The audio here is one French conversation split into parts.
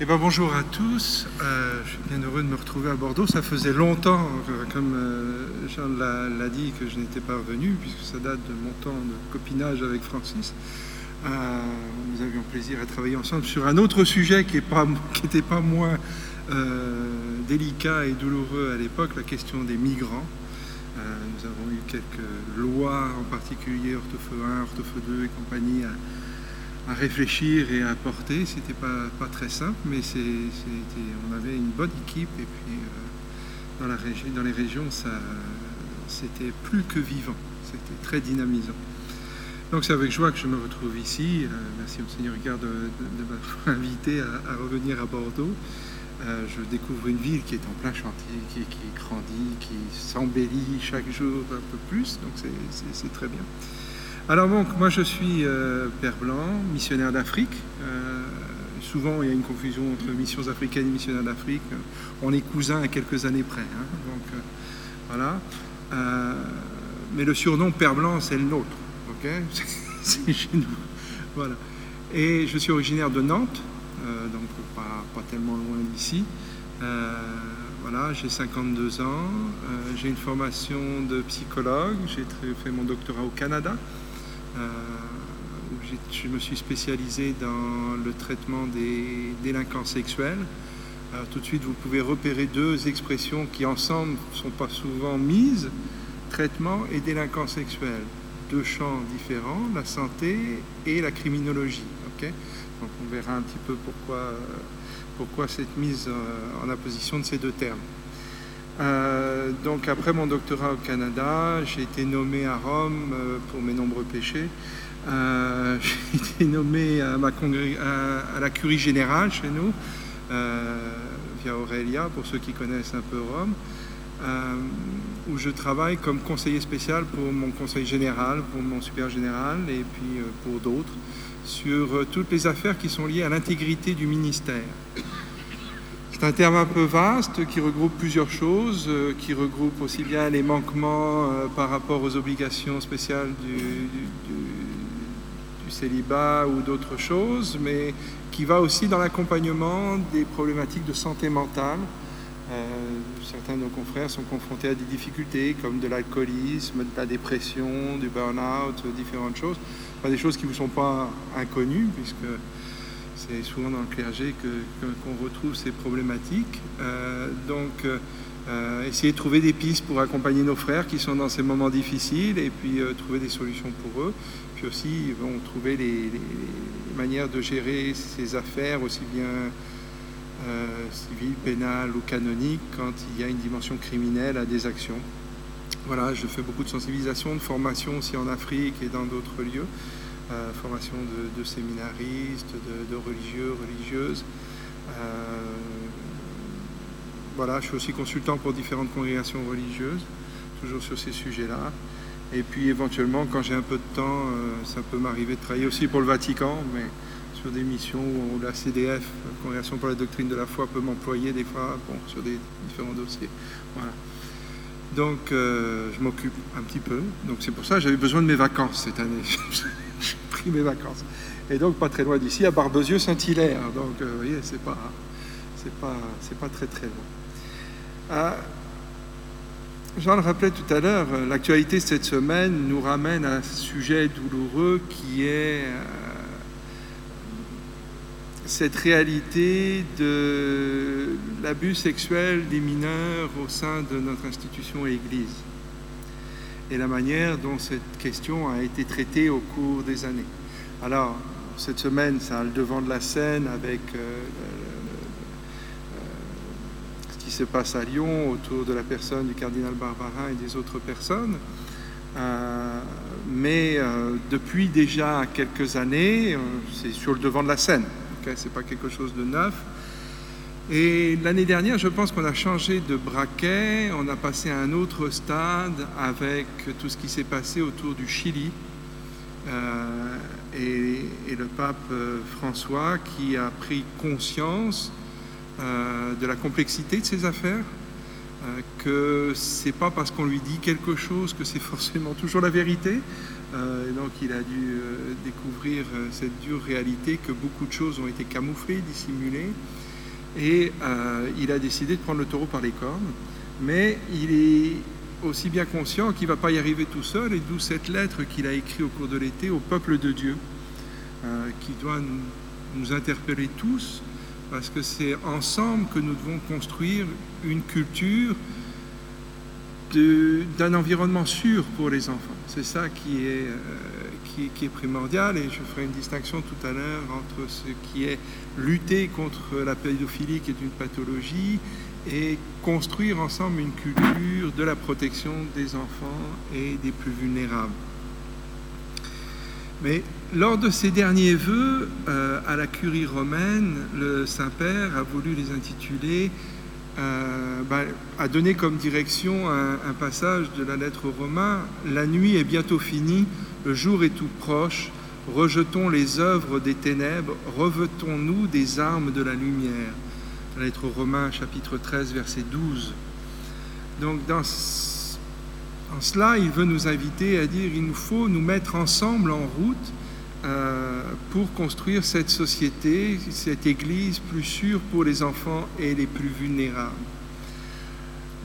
Eh ben, bonjour à tous, euh, je suis bien heureux de me retrouver à Bordeaux. Ça faisait longtemps, euh, comme euh, Jean l'a dit, que je n'étais pas revenu, puisque ça date de mon temps de copinage avec Francis. Euh, nous avions plaisir à travailler ensemble sur un autre sujet qui n'était pas, moins délicat et douloureux à l'époque, la question des migrants. Nous avons eu quelques lois, en particulier Orthofeu 1, Orthofeu 2 et compagnie, à réfléchir et à apporter. C'était pas, pas très simple, mais c'est- on avait une bonne équipe et puis euh, dans, la régi- dans les régions, ça, c'était plus que vivant. C'était très dynamisant. Donc c'est avec joie que je me retrouve ici. Euh, merci au Seigneur Ricard de, m'avoir invité à, revenir à Bordeaux. Euh, je découvre une ville qui est en plein chantier, qui, qui grandit, qui s'embellit chaque jour un peu plus. Donc c'est très bien. Alors donc, moi je suis euh, Père Blanc, missionnaire d'Afrique. Euh, souvent il y a une confusion entre missions africaines et missionnaires d'Afrique. On est cousins à quelques années près. hein. Euh, mais le surnom Père Blanc, c'est le nôtre. c'est chez nous. Et je suis originaire de Nantes, donc pas, tellement loin d'ici. Voilà, j'ai 52 ans, j'ai une formation de psychologue, j'ai fait mon doctorat au Canada, je me suis spécialisé dans le traitement des délinquants sexuels. Alors tout de suite, vous pouvez repérer deux expressions qui ensemble ne sont pas souvent mises, traitement et délinquants sexuels. Deux champs différents, la santé et la criminologie. Donc on verra un petit peu pourquoi, euh, cette mise euh, en apposition de ces deux termes. Euh, donc après mon doctorat au Canada, j'ai été nommé à Rome euh, pour mes nombreux péchés. Euh, j'ai été nommé à, ma à- la curie générale chez nous, via Aurelia, pour ceux qui connaissent un peu Rome, où je travaille comme conseiller spécial pour mon conseil général, pour mon supérieur général et puis pour d'autres, sur toutes les affaires qui sont liées à l'intégrité du ministère. C'est un terme un peu vaste qui regroupe plusieurs choses, euh, qui regroupe aussi bien les manquements euh, par rapport aux obligations spéciales du, célibat ou d'autres choses, mais qui va aussi dans l'accompagnement des problématiques de santé mentale. Euh, certains de nos confrères sont confrontés à des difficultés comme de l'alcoolisme, de la dépression, du burn-out, différentes choses. Des choses qui ne vous sont pas inconnues, puisque c'est souvent dans le clergé que- que- qu'on retrouve ces problématiques. Euh, donc, euh, essayer de trouver des pistes pour accompagner nos frères qui sont dans ces moments difficiles et puis euh, trouver des solutions pour eux. Puis aussi, bon, trouver les, les- les manières de gérer ces affaires aussi bien euh, civiles, pénales ou canoniques quand il y a une dimension criminelle à des actions. Voilà, je fais beaucoup de sensibilisation, de formation aussi en Afrique et dans d'autres lieux euh, formation de, séminaristes, de, religieux, religieuses. Euh, voilà, je suis aussi consultant pour différentes congrégations religieuses, toujours sur ces sujets-là. Et puis éventuellement, quand j'ai un peu de temps, euh, ça peut m'arriver de travailler aussi pour le Vatican, mais sur des missions où la CDF, Congrégation pour la doctrine de la foi, peut m'employer des fois bon, sur des différents dossiers. Voilà. Donc, je m'occupe un petit peu. Donc, c'est pour ça que j'avais besoin de mes vacances cette année. J'ai pris mes vacances. Et donc, pas très loin d'ici, à Barbezieux-Saint-Hilaire. Donc, euh, vous voyez, c'est pas, c'est pas, c'est pas très très loin. Ah, Jean le rappelait tout à l'heure, euh, l'actualité cette semaine nous ramène à un sujet douloureux qui est euh, cette réalité de l'abus sexuel des mineurs au sein de notre institution Église et la manière dont cette question a été traitée au cours des années. Alors, cette semaine, ça a le devant de la scène avec euh, euh, ce qui se passe à Lyon autour de la personne du cardinal Barbarin et des autres personnes. Euh, mais depuis déjà quelques années, c'est sur le devant de la scène. ok? C'est pas quelque chose de neuf. Et l'année dernière, je pense qu'on a changé de braquet, on a passé à un autre stade avec tout ce qui s'est passé autour du Chili euh, et, le pape euh, François qui a pris conscience euh, de la complexité de ces affaires, euh, que c'est pas parce qu'on lui dit quelque chose que c'est forcément toujours la vérité. Et donc il a dû découvrir cette dure réalité que beaucoup de choses ont été camouflées, dissimulées, et euh, il a décidé de prendre le taureau par les cornes. Mais il est aussi bien conscient qu'il ne va pas y arriver tout seul, et d'où cette lettre qu'il a écrite au cours de l'été au peuple de Dieu, euh, qui doit nous, interpeller tous, parce que c'est ensemble que nous devons construire une culture d'un environnement sûr pour les enfants. C'est ça euh, qui, est primordial et je ferai une distinction tout à l'heure entre ce qui est lutter contre la pédophilie qui est une pathologie et construire ensemble une culture de la protection des enfants et des plus vulnérables. Mais lors de ces derniers vœux euh, à la curie romaine, le Saint-Père a voulu les intituler, euh, bah, a donné comme direction un, un, passage de la lettre aux Romains La nuit est bientôt finie, le jour est tout proche, rejetons les œuvres des ténèbres, revêtons-nous des armes de la lumière la lettre aux Romains, chapitre 13, verset 12. Donc, dans, en cela, il veut nous inviter à dire il nous faut nous mettre ensemble en route euh, pour construire cette société, cette Église plus sûre pour les enfants et les plus vulnérables.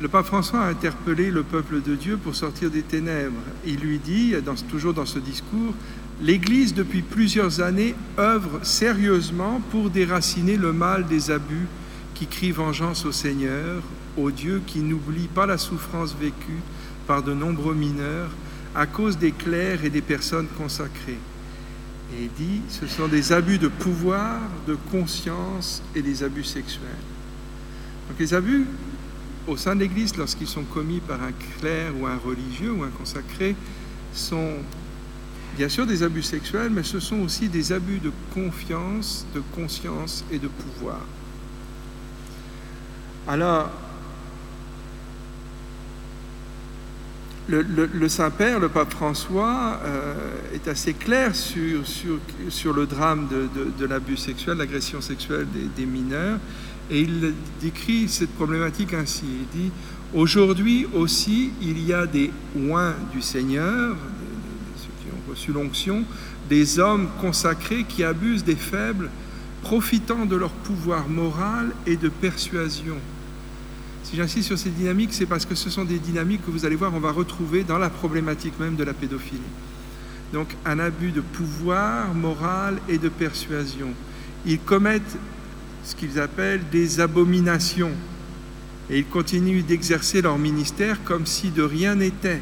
Le pape François a interpellé le peuple de Dieu pour sortir des ténèbres. Il lui dit, toujours dans ce discours, l'Église depuis plusieurs années œuvre sérieusement pour déraciner le mal des abus qui crie vengeance au Seigneur, au Dieu qui n'oublie pas la souffrance vécue par de nombreux mineurs à cause des clercs et des personnes consacrées. Et il dit, ce sont des abus de pouvoir, de conscience et des abus sexuels. Donc les abus au sein de l'Église, lorsqu'ils sont commis par un clerc ou un religieux ou un consacré, sont bien sûr des abus sexuels, mais ce sont aussi des abus de confiance, de conscience et de pouvoir. Alors, le, Saint-Père, le pape François, euh, est assez clair sur, sur, le drame de, de, l'abus sexuel, l'agression sexuelle des, des, mineurs, et il décrit cette problématique ainsi. Il dit, aujourd'hui aussi, il y a des oins du Seigneur, reçu l'onction, des hommes consacrés qui abusent des faibles, profitant de leur pouvoir moral et de persuasion si j'insiste sur ces dynamiques, c'est parce que ce sont des dynamiques que vous allez voir, on va retrouver dans la problématique même de la pédophilie. Donc un abus de pouvoir moral et de persuasion. Ils commettent ce qu'ils appellent des abominations et ils continuent d'exercer leur ministère comme si de rien n'était.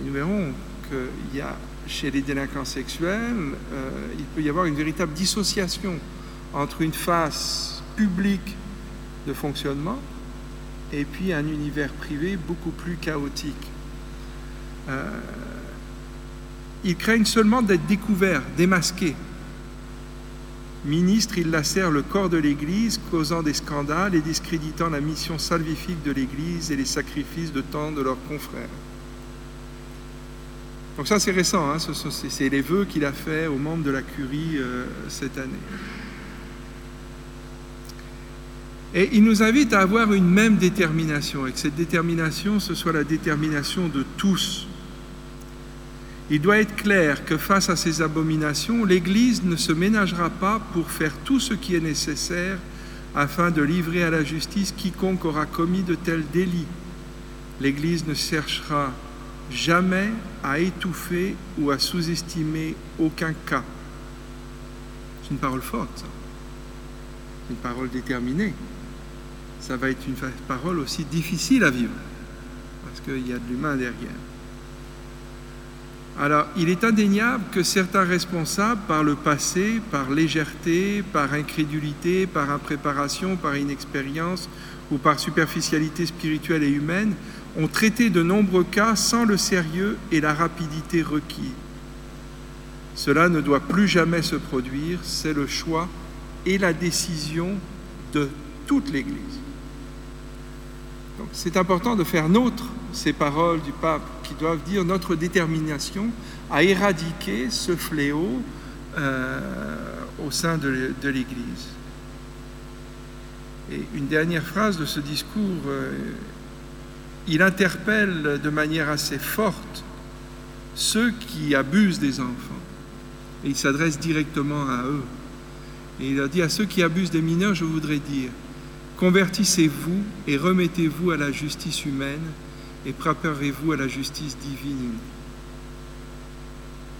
Et nous verrons qu'il y a chez les délinquants sexuels, euh, il peut y avoir une véritable dissociation entre une face publique de fonctionnement et puis un univers privé beaucoup plus chaotique. Euh, ils craignent seulement d'être découverts, démasqués. Ministre, ils lacèrent le corps de l'Église, causant des scandales et discréditant la mission salvifique de l'Église et les sacrifices de tant de leurs confrères. Donc ça c'est récent, hein, c'est les vœux qu'il a fait aux membres de la curie euh, cette année. Et il nous invite à avoir une même détermination, et que cette détermination, ce soit la détermination de tous. Il doit être clair que face à ces abominations, l'Église ne se ménagera pas pour faire tout ce qui est nécessaire afin de livrer à la justice quiconque aura commis de tels délits. L'Église ne cherchera jamais à étouffer ou à sous-estimer aucun cas. C'est une parole forte, une parole déterminée ça va être une parole aussi difficile à vivre, parce qu'il y a de l'humain derrière. Alors, il est indéniable que certains responsables, par le passé, par légèreté, par incrédulité, par impréparation, par inexpérience ou par superficialité spirituelle et humaine, ont traité de nombreux cas sans le sérieux et la rapidité requis. Cela ne doit plus jamais se produire, c'est le choix et la décision de toute l'Église c'est important de faire nôtre ces paroles du pape qui doivent dire notre détermination à éradiquer ce fléau euh, au sein de, l'Église. Et une dernière phrase de ce discours, euh, il interpelle de manière assez forte ceux qui abusent des enfants. Et il s'adresse directement à eux. Et il a dit à ceux qui abusent des mineurs, je voudrais dire, convertissez-vous et remettez-vous à la justice humaine et préparez-vous à la justice divine.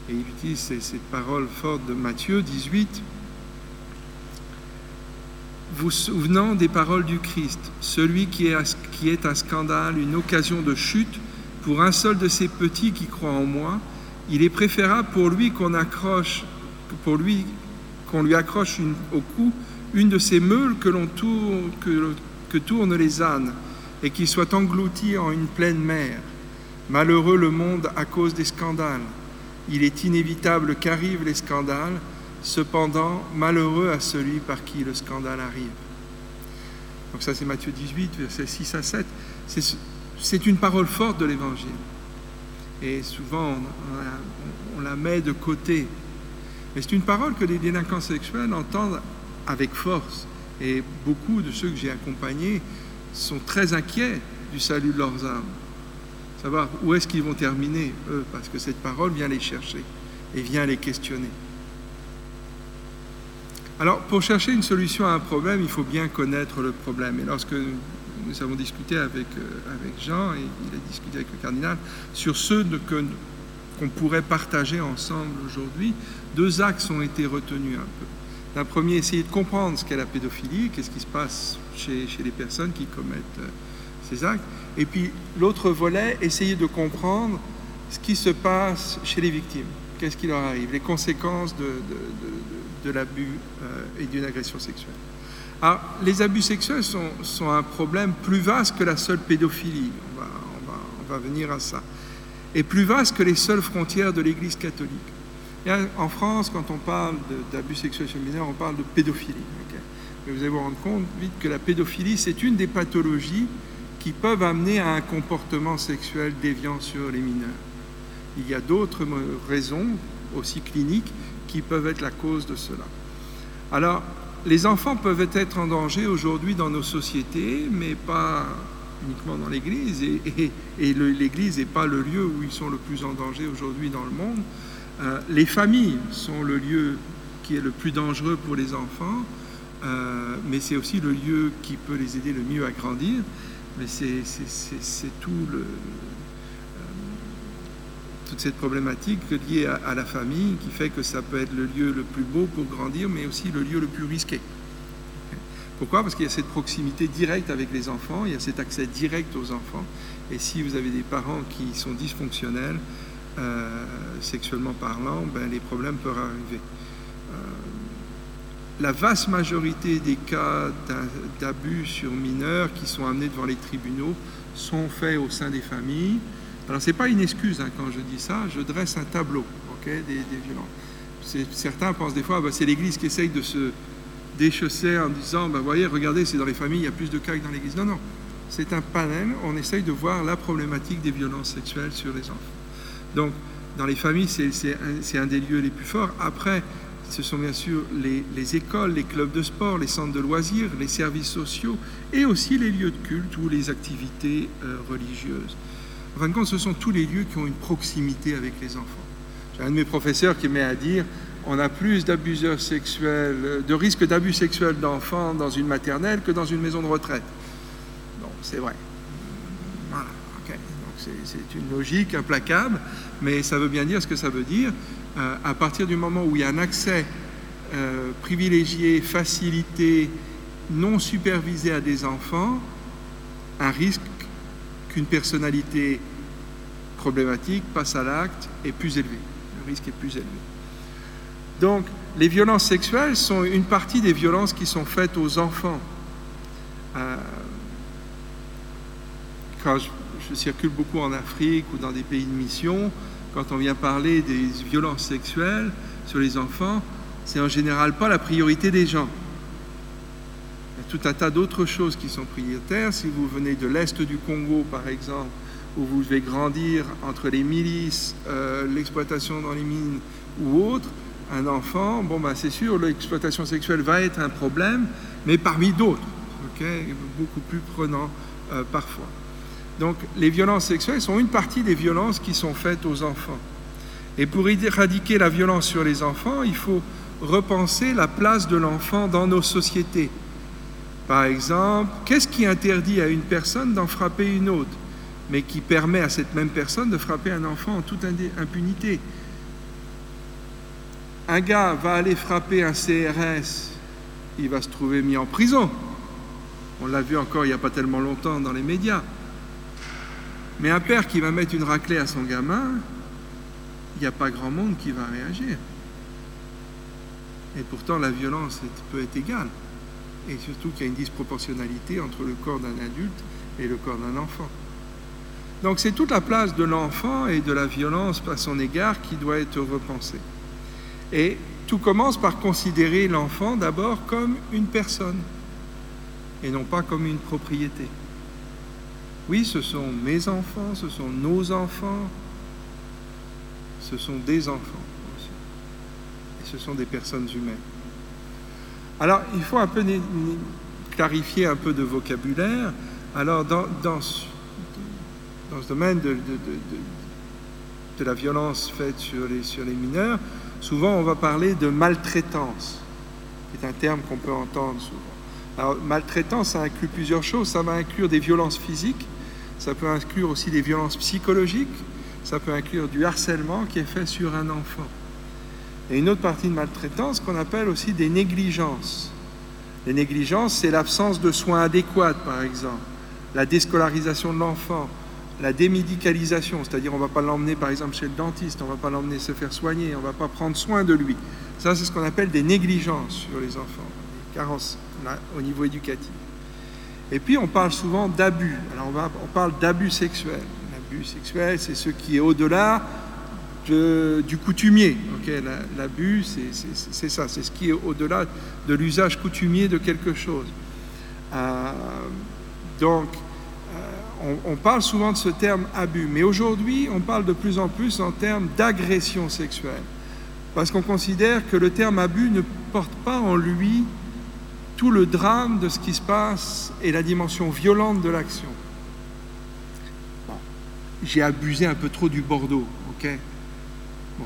Et il utilise cette parole forte de Matthieu 18. Vous souvenant des paroles du Christ, celui qui est, un scandale, une occasion de chute pour un seul de ces petits qui croient en moi, il est préférable pour lui qu'on accroche, lui accroche au cou une de ces meules que, l'on tourne, que tournent les ânes et qu'il soit englouti en une pleine mer. Malheureux le monde à cause des scandales. Il est inévitable qu'arrivent les scandales, cependant malheureux à celui par qui le scandale arrive. Donc ça c'est Matthieu 18, versets 6 à 7. C'est une parole forte de l'Évangile. Et souvent on, la met de côté. Mais c'est une parole que les délinquants sexuels entendent avec force. Et beaucoup de ceux que j'ai accompagnés sont très inquiets du salut de leurs âmes savoir où est-ce qu'ils vont terminer, eux, parce que cette parole vient les chercher et vient les questionner. Alors, pour chercher une solution à un problème, il faut bien connaître le problème. Et lorsque nous avons discuté avec, euh, Jean, et il a discuté avec le cardinal, sur ceux qu'on pourrait partager ensemble aujourd'hui, deux axes ont été retenus un peu. D'un premier, essayer de comprendre ce qu'est la pédophilie, qu'est-ce qui se passe chez, chez les personnes qui commettent euh, ces actes. Et puis l'autre volet, essayer de comprendre ce qui se passe chez les victimes. Qu'est-ce qui leur arrive, les conséquences de, de, l'abus euh, et d'une agression sexuelle. Alors, les abus sexuels sont, un problème plus vaste que la seule pédophilie. On va, on va, on va venir à ça. Et plus vaste que les seules frontières de l'Église catholique. En France, quand on parle d'abus sexuels les mineurs, on parle de pédophilie. Mais vous allez vous rendre compte vite que la pédophilie, c'est une des pathologies qui peuvent amener à un comportement sexuel déviant sur les mineurs. Il y a d'autres raisons, aussi cliniques, qui peuvent être la cause de cela. Alors, les enfants peuvent être en danger aujourd'hui dans nos sociétés, mais pas uniquement dans l'Église. Et, l'Église n'est pas le lieu où ils sont le plus en danger aujourd'hui dans le monde. Euh, les familles sont le lieu qui est le plus dangereux pour les enfants, euh, mais c'est aussi le lieu qui peut les aider le mieux à grandir mais c'est tout le, toute cette problématique liée à, la famille qui fait que ça peut être le lieu le plus beau pour grandir, mais aussi le lieu le plus risqué. Pourquoi? Parce qu'il y a cette proximité directe avec les enfants, il y a cet accès direct aux enfants. Et si vous avez des parents qui sont dysfonctionnels, euh, sexuellement parlant, ben, les problèmes peuvent arriver la vaste majorité des cas d'abus sur mineurs qui sont amenés devant les tribunaux sont faits au sein des familles. Alors, ce n'est pas une excuse hein, quand je dis ça, je dresse un tableau des, violences. Certains pensent des fois, bah, c'est l'Église qui essaye de se déchausser en disant, bah, voyez, regardez, c'est dans les familles, il y a plus de cas que dans l'Église. Non, non, c'est un panel, on essaye de voir la problématique des violences sexuelles sur les enfants. Donc, dans les familles, c'est un, un, des lieux les plus forts. Après, ce sont bien sûr les, écoles, les clubs de sport, les centres de loisirs, les services sociaux et aussi les lieux de culte ou les activités euh, religieuses. En fin de compte, ce sont tous les lieux qui ont une proximité avec les enfants. J'ai un de mes professeurs qui met à dire on a plus d'abuseurs sexuels, de risques d'abus sexuels d'enfants dans une maternelle que dans une maison de retraite. Bon, c'est vrai. Voilà, ok. Donc c'est une logique implacable, mais ça veut bien dire ce que ça veut dire. Euh, à partir du moment où il y a un accès euh, privilégié, facilité, non supervisé à des enfants, un risque qu'une personnalité problématique passe à l'acte est plus élevé. Le risque est plus élevé. Donc, les violences sexuelles sont une partie des violences qui sont faites aux enfants. Euh, quand je, circule beaucoup en Afrique ou dans des pays de mission, quand on vient parler des violences sexuelles sur les enfants, c'est en général pas la priorité des gens. Tout un tas d'autres choses qui sont prioritaires. Si vous venez de l'Est du Congo, par exemple, où vous devez grandir entre les milices, euh, l'exploitation dans les mines ou autre, un enfant, bon, ben, c'est sûr, l'exploitation sexuelle va être un problème, mais parmi d'autres, beaucoup plus prenant euh, parfois. Donc les violences sexuelles sont une partie des violences qui sont faites aux enfants. Et pour éradiquer la violence sur les enfants, il faut repenser la place de l'enfant dans nos sociétés. Par exemple, qu'est-ce qui interdit à une personne d'en frapper une autre, mais qui permet à cette même personne de frapper un enfant en toute impunité? Un gars va aller frapper un CRS, il va se trouver mis en prison. On l'a vu encore il n'y a pas tellement longtemps dans les médias. Mais un père qui va mettre une raclée à son gamin, il n'y a pas grand monde qui va réagir. Et pourtant, la violence peut être égale. Et surtout qu'il y a une disproportionnalité entre le corps d'un adulte et le corps d'un enfant. Donc c'est toute la place de l'enfant et de la violence à son égard qui doit être repensée. Et tout commence par considérer l'enfant d'abord comme une personne et non pas comme une propriété. Oui, ce sont mes enfants, ce sont nos enfants, ce sont des enfants aussi. Et ce sont des personnes humaines. Alors, il faut un peu clarifier un peu de vocabulaire. Alors, dans, ce, domaine de, la violence faite sur les, mineurs, souvent on va parler de maltraitance, qui un terme qu'on peut entendre souvent. Alors, maltraitance, ça inclut plusieurs choses. Ça va inclure des violences physiques, ça peut inclure aussi des violences psychologiques, ça peut inclure du harcèlement qui est fait sur un enfant. Et une autre partie de maltraitance qu'on appelle aussi des négligences. Les négligences, c'est l'absence de soins adéquats, par exemple, la déscolarisation de l'enfant, la démédicalisation, c'est-à-dire on ne va pas l'emmener par exemple chez le dentiste, on ne va pas l'emmener se faire soigner, on ne va pas prendre soin de lui. Ça, c'est ce qu'on appelle des négligences sur les enfants, des carences au niveau éducatif. Et puis on parle souvent d'abus. Alors on, on parle d'abus sexuels. L'abus sexuel, c'est ce qui est au-delà du coutumier. L'abus, c'est ça, c'est ce qui est au-delà de l'usage coutumier de quelque chose. Euh, donc, euh, on, parle souvent de ce terme abus, mais aujourd'hui, on parle de plus en plus en termes d'agression sexuelle, parce qu'on considère que le terme abus ne porte pas en lui tout le drame de ce qui se passe et la dimension violente de l'action. J'ai abusé un peu trop du Bordeaux, ok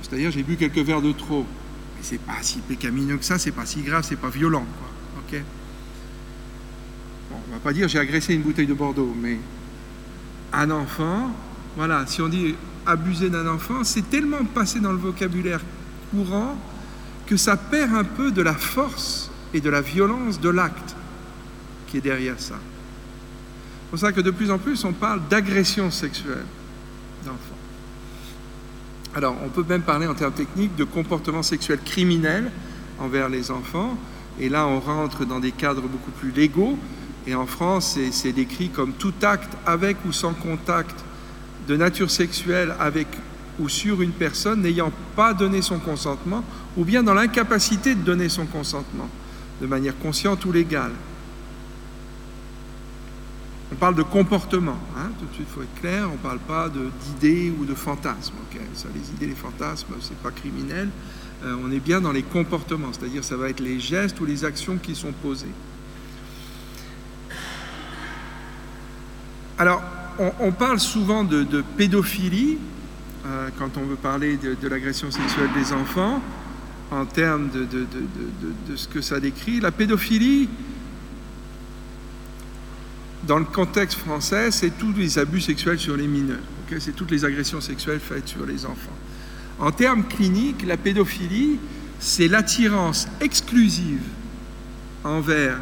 C'est-à-dire j'ai bu quelques verres de trop, mais c'est pas si pécamineux que ça, c'est pas si grave, c'est pas violent, quoi, ok Bon, on va pas dire j'ai agressé une bouteille de Bordeaux, mais un enfant, voilà, si on dit abuser d'un enfant, c'est tellement passé dans le vocabulaire courant que ça perd un peu de la force et de la violence de l'acte qui est derrière ça. C'est pour ça que de plus en plus on parle d'agression sexuelle d'enfants. Alors on peut même parler en termes techniques de comportement sexuel criminel envers les enfants, et là on rentre dans des cadres beaucoup plus légaux, et en France c'est décrit comme tout acte avec ou sans contact de nature sexuelle avec ou sur une personne n'ayant pas donné son consentement, ou bien dans l'incapacité de donner son consentement de manière consciente ou légale. On parle de comportement, hein, tout de suite, il faut être clair, on ne parle pas d'idées ou de fantasmes. Ça, les idées, les fantasmes, ce n'est pas criminel. Euh, on est bien dans les comportements, c'est-à-dire ça va être les gestes ou les actions qui sont posées. Alors, on, parle souvent de, pédophilie euh, quand on veut parler de l'agression sexuelle des enfants en termes de, ce que ça décrit. La pédophilie, dans le contexte français, c'est tous les abus sexuels sur les mineurs. c'est toutes les agressions sexuelles faites sur les enfants. En termes cliniques, la pédophilie, c'est l'attirance exclusive envers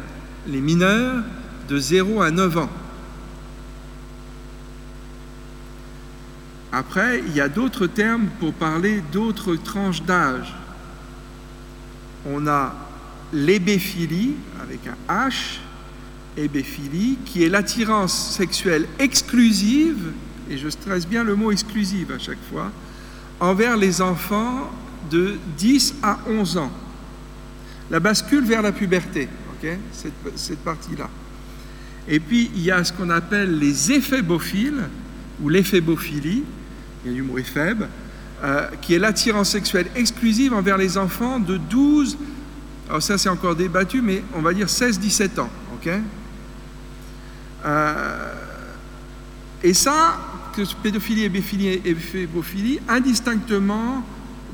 les mineurs de 0 à 9 ans. Après, il y a d'autres termes pour parler d'autres tranches d'âge on a l'ébéphilie, avec un H, qui est l'attirance sexuelle exclusive, et je stresse bien le mot exclusive à chaque fois, envers les enfants de 10 à 11 ans. La bascule vers la puberté, cette, cette partie-là. Et puis, il y a ce qu'on appelle les éphébophiles, ou l'éphébophilie, il y a du mot éphèbe, euh, qui est l'attirance sexuelle exclusive envers les enfants de 12, alors ça c'est encore débattu, mais on va dire 16-17 ans. ok euh, et ça, que pédophilie, et et phébophilie, indistinctement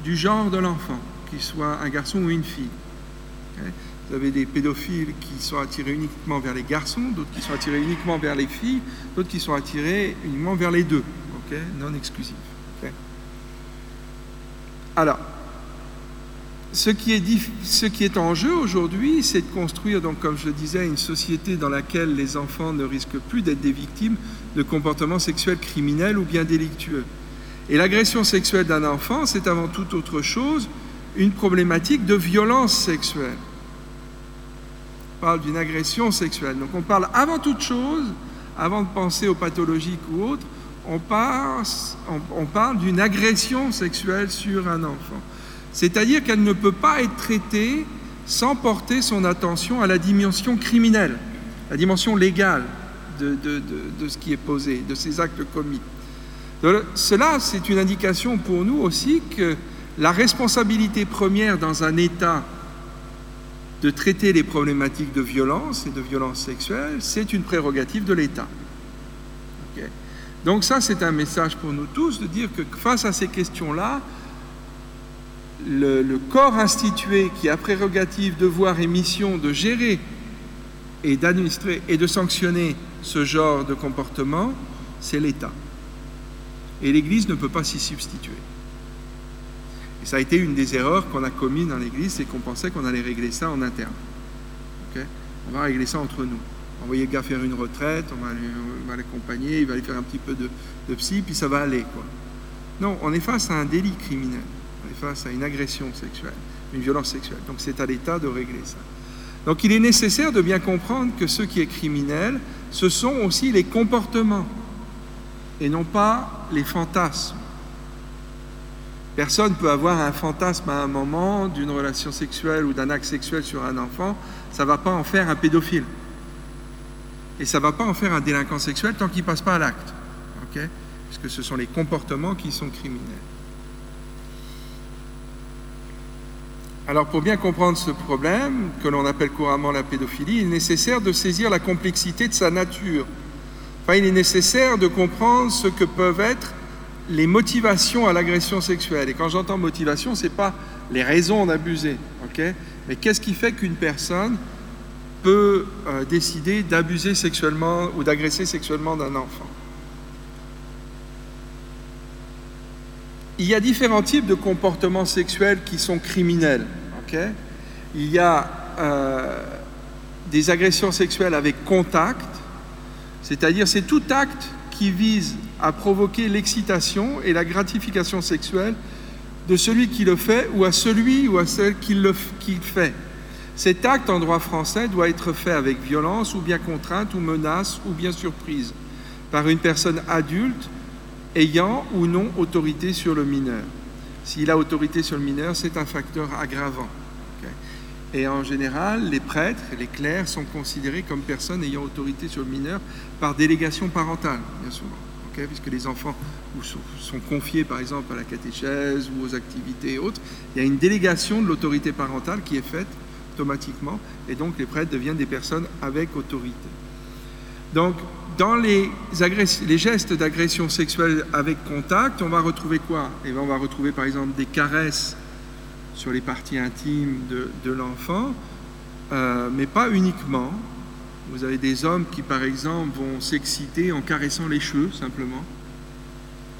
du genre de l'enfant. qu'il soit un garçon ou une fille. Vous avez des pédophiles qui sont attirés uniquement vers les garçons, d'autres qui sont attirés uniquement vers les filles, d'autres qui sont attirés uniquement vers les deux, non exclusif. Alors, ce qui, est, en jeu aujourd'hui, c'est de construire, donc, comme je le disais, une société dans laquelle les enfants ne risquent plus d'être des victimes de comportements sexuels criminels ou bien délictueux. Et l'agression sexuelle d'un enfant, c'est avant toute autre chose une problématique de violence sexuelle. On parle d'une agression sexuelle. Donc on parle avant toute chose, avant de penser aux pathologiques ou autres, on parle d'une agression sexuelle sur un enfant. C'est-à-dire qu'elle ne peut pas être traitée sans porter son attention à la dimension criminelle, la dimension légale de, de ce qui est posé, de ces actes commis. Cela, c'est une indication pour nous aussi que la responsabilité première dans un État de traiter les problématiques de violence et de violence sexuelle, c'est une prérogative de l'État. Donc ça, c'est un message pour nous tous de dire que face à ces questions-là, le, corps institué qui a prérogative, devoir et mission de gérer et d'administrer et de sanctionner ce genre de comportement, c'est l'État. Et l'Église ne peut pas s'y substituer. Et ça a été une des erreurs qu'on a commises dans l'Église, c'est qu'on pensait qu'on allait régler ça en interne. on va régler ça entre nous. Envoyer le gars faire une retraite, on va l'accompagner, il va aller faire un petit peu de, psy, puis ça va aller. Non, on est face à un délit criminel, on est face à une agression sexuelle, une violence sexuelle. Donc c'est à l'État de régler ça. Donc il est nécessaire de bien comprendre que ce qui est criminel, ce sont aussi les comportements et non pas les fantasmes. Personne peut avoir un fantasme à un moment d'une relation sexuelle ou d'un acte sexuel sur un enfant, ça ne va pas en faire un pédophile. Et ça ne va pas en faire un délinquant sexuel tant qu'il ne passe pas à l'acte. ok? Puisque ce sont les comportements qui sont criminels. Alors pour bien comprendre ce problème, que l'on appelle couramment la pédophilie, il est nécessaire de saisir la complexité de sa nature. Enfin, il est nécessaire de comprendre ce que peuvent être les motivations à l'agression sexuelle. Et quand j'entends motivation, ce n'est pas les raisons d'abuser, mais qu'est-ce qui fait qu'une personne peut euh, décider d'abuser sexuellement ou d'agresser sexuellement d'un enfant? Il y a différents types de comportements sexuels qui sont criminels. Il y a euh, des agressions sexuelles avec contact, c'est-à-dire c'est tout acte qui vise à provoquer l'excitation et la gratification sexuelle de celui qui le fait ou à celui ou à celle qui le fait. Cet acte en droit français doit être fait avec violence ou bien contrainte ou menace ou bien surprise par une personne adulte ayant ou non autorité sur le mineur. S'il a autorité sur le mineur, c'est un facteur aggravant. Et en général, les prêtres les clercs sont considérés comme personnes ayant autorité sur le mineur par délégation parentale, bien souvent. puisque les enfants sont, confiés, par exemple, à la catéchèse ou aux activités et autres, il y a une délégation de l'autorité parentale qui est faite automatiquement, et donc les prêtres deviennent des personnes avec autorité. Donc, dans les, gestes d'agression sexuelle avec contact, on va retrouver quoi? Et eh On va retrouver, par exemple, des caresses sur les parties intimes de, l'enfant, euh, mais pas uniquement. Vous avez des hommes qui, par exemple, vont s'exciter en caressant les cheveux, simplement,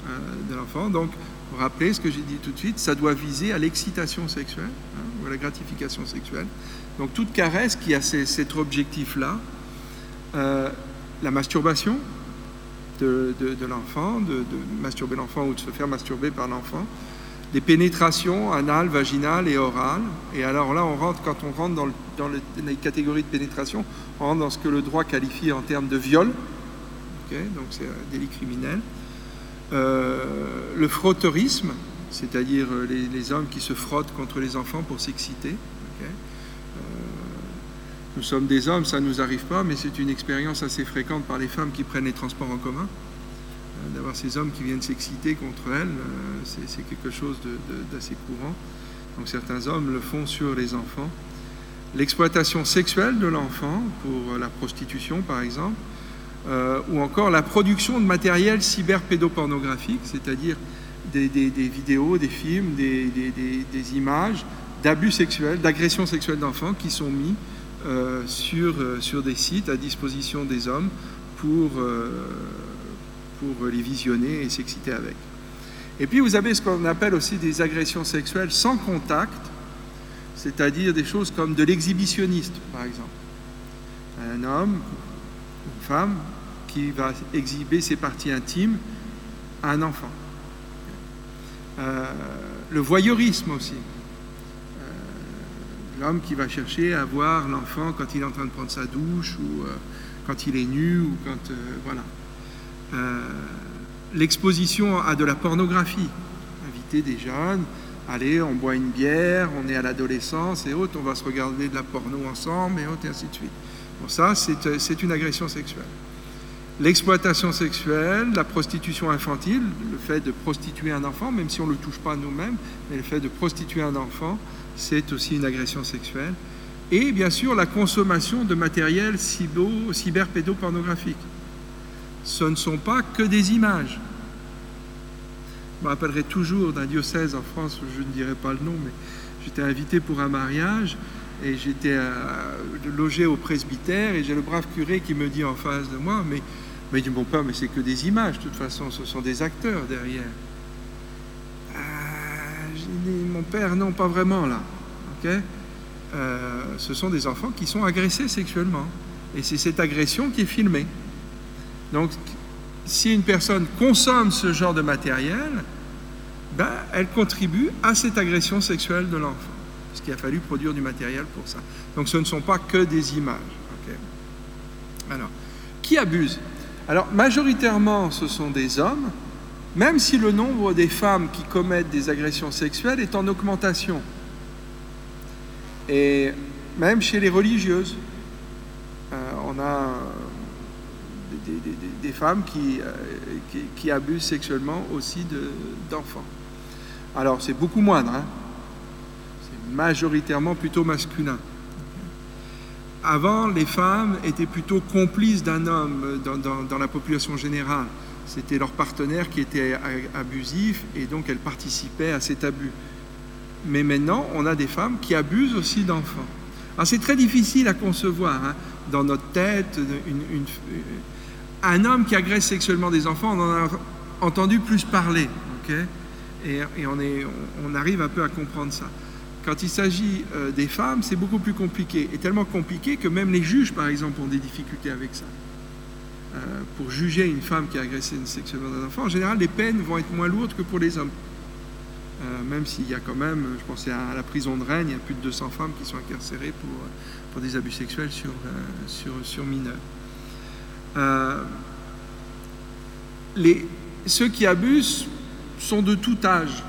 euh, de l'enfant. Donc, rappelez ce que j'ai dit tout de suite, ça doit viser à l'excitation sexuelle, hein, ou à la gratification sexuelle. Donc, toute caresse qui a cet objectif-là, euh, la masturbation de l'enfant, de, masturber l'enfant ou de se faire masturber par l'enfant, des pénétrations anales, vaginales et orales. Et alors là, on rentre, quand on rentre dans, les catégories de pénétration, on rentre dans ce que le droit qualifie en termes de viol. donc c'est un délit criminel. Euh, le frotteurisme, c'est-à-dire les, hommes qui se frottent contre les enfants pour s'exciter. Euh, nous sommes des hommes, ça ne nous arrive pas, mais c'est une expérience assez fréquente par les femmes qui prennent les transports en commun. D'avoir ces hommes qui viennent s'exciter contre elles, euh, c'est quelque chose d'assez courant. Donc certains hommes le font sur les enfants. L'exploitation sexuelle de l'enfant, pour la prostitution par exemple, euh, ou encore la production de matériel cyberpédopornographique, c'est-à-dire des, vidéos, des films, des, images d'abus sexuels, d'agressions sexuelles d'enfants qui sont mis euh, sur, sur des sites à disposition des hommes pour, pour les visionner et s'exciter avec. Et puis vous avez ce qu'on appelle aussi des agressions sexuelles sans contact, c'est-à-dire des choses comme de l'exhibitionniste, par exemple. Un homme, une femme qui va exhiber ses parties intimes à un enfant. Euh, le voyeurisme aussi. Euh, l'homme qui va chercher à voir l'enfant quand il est en train de prendre sa douche ou euh, quand il est nu ou quand voilà. L'exposition à de la pornographie, inviter des jeunes, allez, on boit une bière, on est à l'adolescence et autres, on va se regarder de la porno ensemble et autres et ainsi de suite. Bon, ça, c'est une agression sexuelle. L'exploitation sexuelle, la prostitution infantile, le fait de prostituer un enfant, même si on ne le touche pas nous-mêmes, mais le fait de prostituer un enfant, c'est aussi une agression sexuelle. Et bien sûr, la consommation de matériel cyberpédopornographique. Ce ne sont pas que des images. Je me rappellerai toujours d'un diocèse en France, je ne dirai pas le nom, mais j'étais invité pour un mariage et j'étais euh, logé au presbytère et j'ai le brave curé qui me dit en face de moi, mais mais il dit, père, mais c'est que des images, de toute façon, ce sont des acteurs derrière. Euh, dit, mon père, non, pas vraiment là. euh, ce sont des enfants qui sont agressés sexuellement. Et c'est cette agression qui est filmée. Donc, si une personne consomme ce genre de matériel, ben, elle contribue à cette agression sexuelle de l'enfant. Parce qu'il a fallu produire du matériel pour ça. Donc, ce ne sont pas que des images. Alors, qui abuse? Alors majoritairement ce sont des hommes, même si le nombre des femmes qui commettent des agressions sexuelles est en augmentation. Et même chez les religieuses, euh, on a des, femmes euh, qui, qui, abusent sexuellement aussi d'enfants. Alors c'est beaucoup moindre, hein. c'est majoritairement plutôt masculin. Avant, les femmes étaient plutôt complices d'un homme dans, la population générale. C'était leur partenaire qui était abusif et donc elles participaient à cet abus. Mais maintenant, on a des femmes qui abusent aussi d'enfants. Alors c'est très difficile à concevoir hein. dans notre tête. Un homme qui agresse sexuellement des enfants, on en a entendu plus parler. et, on, arrive un peu à comprendre ça. Quand il s'agit euh, des femmes, c'est beaucoup plus compliqué. Et tellement compliqué que même les juges, par exemple, ont des difficultés avec ça. Euh, pour juger une femme qui a agressé sexuellement un enfant, en général, les peines vont être moins lourdes que pour les hommes. Euh, même s'il y a quand même, je pensais à la prison de Rennes, il y a plus de 200 femmes qui sont incarcérées pour, des abus sexuels sur mineurs. Les, ceux qui abusent sont de tout âge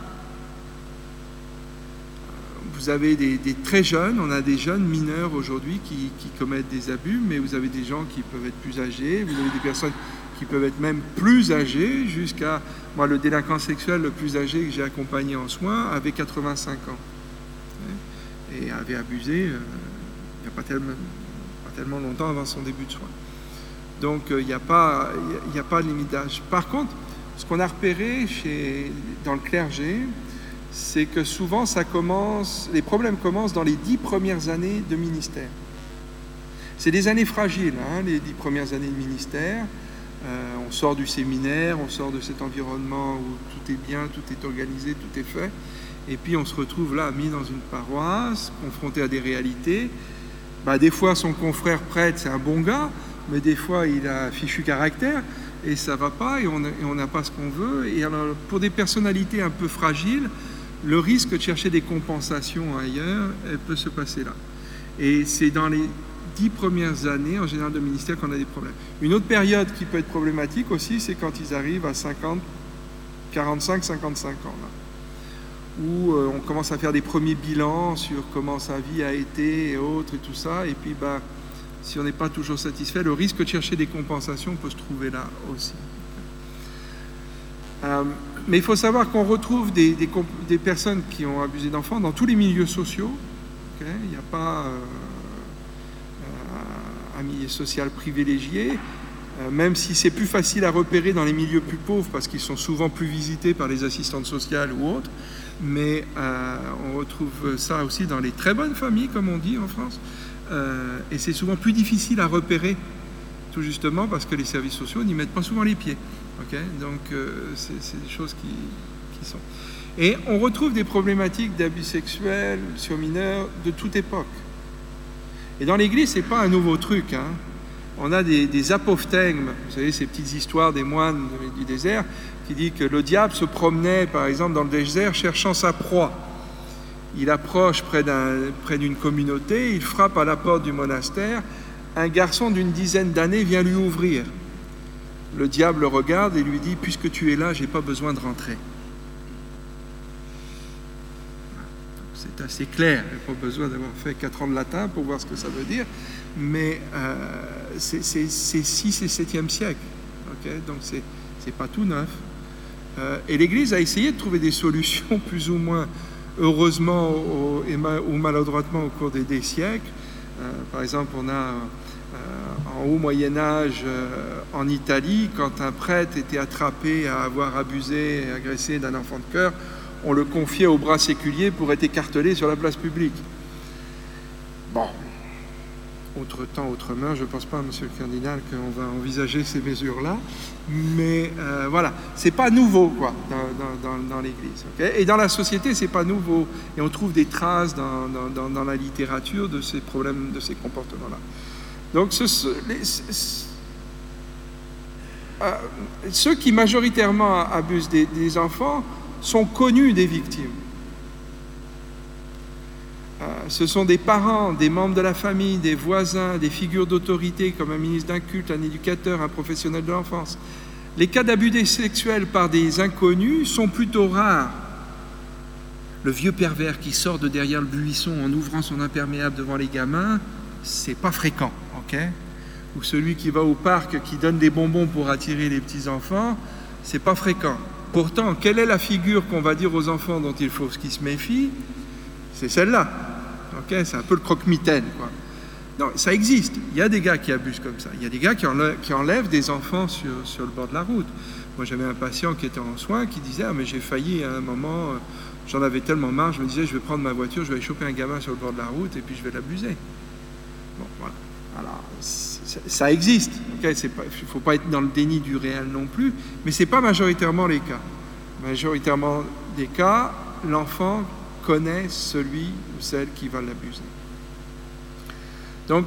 vous avez des, très jeunes, on a des jeunes mineurs aujourd'hui qui, commettent des abus, mais vous avez des gens qui peuvent être plus âgés, vous avez des personnes qui peuvent être même plus âgées, jusqu'à, moi, le délinquant sexuel le plus âgé que j'ai accompagné en soins avait 85 ans et avait abusé euh, il n'y a pas tellement, longtemps avant son début de soins. Donc euh, il n'y a, pas, a pas de limite d'âge. Par contre, ce qu'on a repéré chez, dans le clergé, c'est que souvent ça commence, les problèmes commencent dans les dix premières années de ministère. C'est des années fragiles, hein, les dix premières années de ministère. Euh, on sort du séminaire, on sort de cet environnement où tout est bien, tout est organisé, tout est fait. Et puis on se retrouve là, mis dans une paroisse, confronté à des réalités. Bah, des fois, son confrère prêtre, c'est un bon gars, mais des fois, il a fichu caractère et ça va pas et on n'a pas ce qu'on veut. Et alors, pour des personnalités un peu fragiles, le risque de chercher des compensations ailleurs, elle peut se passer là. Et c'est dans les dix premières années, en général, de ministère qu'on a des problèmes. Une autre période qui peut être problématique aussi, c'est quand ils arrivent à 50, 45, 55 ans, où euh, on commence à faire des premiers bilans sur comment sa vie a été et autres et tout ça. Et puis, bah, si on n'est pas toujours satisfait, le risque de chercher des compensations peut se trouver là aussi. Euh, mais il faut savoir qu'on retrouve des, personnes qui ont abusé d'enfants dans tous les milieux sociaux. il n'y a pas euh, un milieu social privilégié. euh, même si c'est plus facile à repérer dans les milieux plus pauvres parce qu'ils sont souvent plus visités par les assistantes sociales ou autres. Mais euh, on retrouve ça aussi dans les très bonnes familles, comme on dit en France. Euh, et c'est souvent plus difficile à repérer, tout justement parce que les services sociaux n'y mettent pas souvent les pieds. Donc c'est des choses qui, sont. Et on retrouve des problématiques d'abus sexuels sur mineurs de toute époque. Et dans l'Église, c'est pas un nouveau truc. Hein on a des, des, vous savez, ces petites histoires des moines du désert, qui dit que le diable se promenait, par exemple, dans le désert cherchant sa proie. Il approche près d'une communauté, il frappe à la porte du monastère, un garçon d'une dizaine d'années vient lui ouvrir. Le diable le regarde et lui dit, puisque tu es là, j'ai pas besoin de rentrer. C'est assez clair, il n'y a pas besoin d'avoir fait quatre ans de latin pour voir ce que ça veut dire mais euh, c'est 6 et 7e siècle. Donc c'est pas tout neuf. Euh, et l'Église a essayé de trouver des solutions plus ou moins heureusement ou, maladroitement au cours des, siècles. Euh, par exemple, on a en haut Moyen Âge en Italie, quand un prêtre était attrapé à avoir abusé et agressé d'un enfant de cœur, on le confiait au bras séculier pour être écartelé sur la place publique. Bon, autre temps, autre main. Je ne pense pas, monsieur le cardinal, qu'on va envisager ces mesures-là. Mais euh, voilà, c'est pas nouveau quoi, dans, l'Église. et dans la société, c'est pas nouveau. Et on trouve des traces dans, la littérature de ces problèmes, de ces comportements-là. Donc, euh, ceux qui majoritairement abusent des enfants sont connus des victimes. Euh, ce sont des parents, des membres de la famille, des voisins, des figures d'autorité comme un ministre d'un culte, un éducateur, un professionnel de l'enfance. Les cas d'abus sexuels par des inconnus sont plutôt rares. Le vieux pervers qui sort de derrière le buisson en ouvrant son imperméable devant les gamins, c'est pas fréquent, ok? Ou celui qui va au parc qui donne des bonbons pour attirer les petits enfants, c'est pas fréquent. Pourtant, quelle est la figure qu'on va dire aux enfants dont il faut qu'ils se méfient? C'est celle-là c'est un peu le croque-mitaine. Non, ça existe. Il y a des gars qui abusent comme ça. Il y a des gars qui enlèvent, des enfants sur, sur, le bord de la route. Moi, j'avais un patient qui était en soins qui disait ah, mais j'ai failli à un moment, euh, j'en avais tellement marre, je me disais je vais prendre ma voiture, je vais choper un gamin sur le bord de la route et puis je vais l'abuser. Bon, voilà. Alors, ça existe. il ne faut pas être dans le déni du réel non plus, mais ce n'est pas majoritairement les cas. Majoritairement des cas, l'enfant connaît celui ou celle qui va l'abuser. Donc,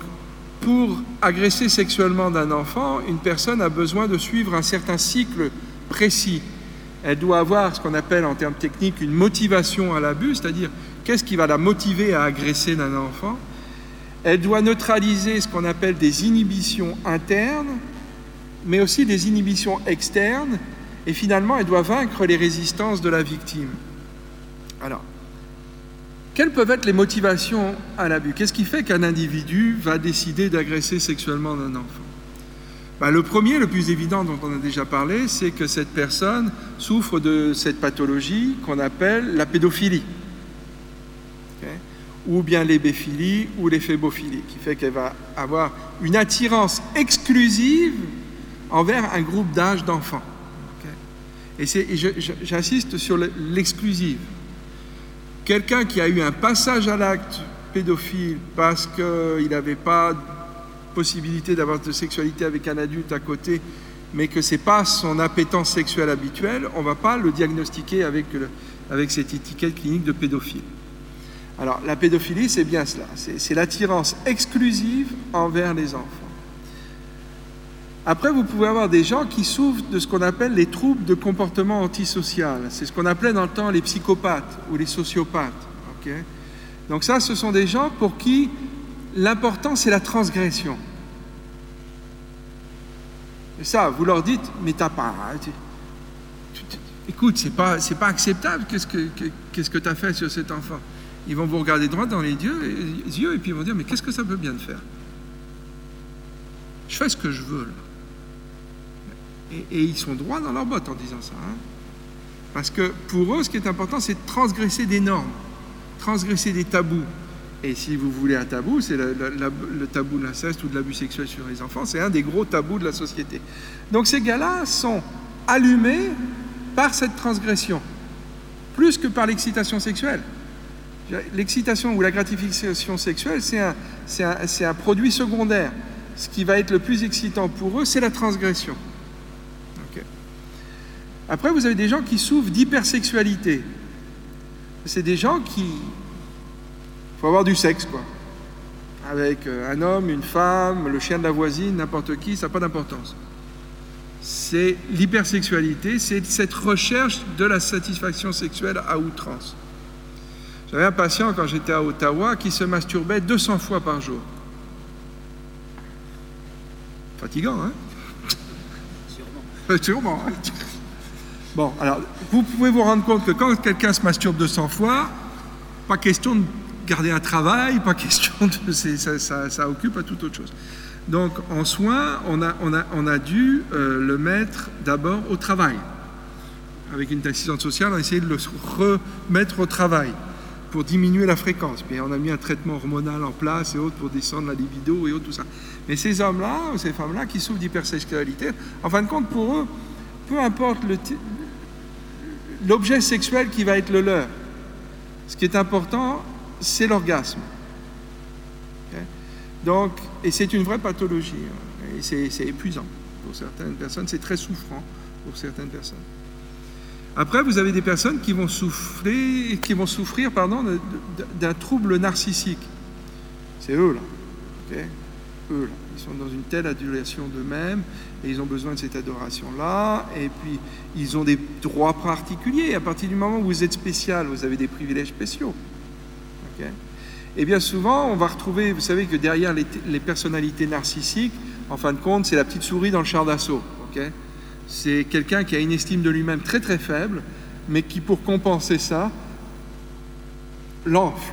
pour agresser sexuellement d'un enfant, une personne a besoin de suivre un certain cycle précis. Elle doit avoir ce qu'on appelle en termes techniques une motivation à l'abus, c'est-à-dire qu'est-ce qui va la motiver à agresser d'un enfant. Elle doit neutraliser ce qu'on appelle des inhibitions internes, mais aussi des inhibitions externes, et finalement elle doit vaincre les résistances de la victime. Alors, quelles peuvent être les motivations à l'abus? Qu'est-ce qui fait qu'un individu va décider d'agresser sexuellement un enfant? Ben, Le premier, le plus évident dont on a déjà parlé, c'est que cette personne souffre de cette pathologie qu'on appelle la pédophilie, ou bien l'hébéphilie ou l'éphébophile, qui fait qu'elle va avoir une attirance exclusive envers un groupe d'âge d'enfants. Et j'insiste sur l'exclusive. Quelqu'un qui a eu un passage à l'acte pédophile parce qu'il n'avait pas possibilité d'avoir de sexualité avec un adulte à côté, mais que ce n'est pas son appétence sexuelle habituelle, on ne va pas le diagnostiquer avec, avec cette étiquette clinique de pédophile. Alors la pédophilie, c'est bien cela, c'est l'attirance exclusive envers les enfants. Après, vous pouvez avoir des gens qui souffrent de ce qu'on appelle les troubles de comportement antisocial. C'est ce qu'on appelait dans le temps les psychopathes ou les sociopathes. Donc ça, ce sont des gens pour qui l'important, c'est la transgression. Et ça, vous leur dites, mais t'as pas... écoute, c'est pas, c'est pas acceptable, qu'est-ce que qu'est-ce que tu as fait sur cet enfant? Ils vont vous regarder droit dans les yeux, et puis ils vont dire, mais qu'est-ce que ça peut bien faire? Je fais ce que je veux, là. Et, ils sont droits dans leur bottes en disant ça. Hein. Parce que pour eux, ce qui est important, c'est de transgresser des normes, transgresser des tabous. Et si vous voulez un tabou, c'est le, tabou de l'inceste ou de l'abus sexuel sur les enfants. C'est un des gros tabous de la société. Donc ces gars-là sont allumés par cette transgression, plus que par l'excitation sexuelle. L'excitation ou la gratification sexuelle, c'est un, produit secondaire. Ce qui va être le plus excitant pour eux, c'est la transgression. Après, vous avez des gens qui souffrent d'hypersexualité. C'est des gens qui... Il faut avoir du sexe, quoi. Avec euh, un homme, une femme, le chien de la voisine, n'importe qui, ça n'a pas d'importance. C'est l'hypersexualité, c'est cette recherche de la satisfaction sexuelle à outrance. J'avais un patient quand j'étais à Ottawa qui se masturbait 200 fois par jour. Fatigant, hein? Sûrement. Sûrement. Hein bon, alors, vous pouvez vous rendre compte que quand quelqu'un se masturbe 200 fois, pas question de garder un travail, pas question de. Ça, occupe à toute autre chose. Donc, en soins, on a, dû euh, le mettre d'abord au travail. Avec une assistante sociale, on a essayé de le remettre au travail pour diminuer la fréquence. Puis on a mis un traitement hormonal en place et autres pour descendre la libido et autres, tout ça. Mais ces hommes-là, ou ces femmes-là qui souffrent d'hypersexualité, en fin de compte, pour eux, peu importe l'objet sexuel qui va être le leur, ce qui est important, c'est l'orgasme. Donc, et c'est une vraie pathologie. Hein. c'est épuisant pour certaines personnes, c'est très souffrant pour certaines personnes. Après, vous avez des personnes qui vont souffrir, qui vont souffrir d'un trouble narcissique. C'est eux, là. Eux, là. Ils sont dans une telle adulation d'eux-mêmes et ils ont besoin de cette adoration-là. Et puis, ils ont des droits particuliers. À partir du moment où vous êtes spécial, vous avez des privilèges spéciaux. et bien souvent, on va retrouver, vous savez que derrière les, personnalités narcissiques, en fin de compte, c'est la petite souris dans le char d'assaut. C'est quelqu'un qui a une estime de lui-même très très faible, mais qui pour compenser ça, l'enfle,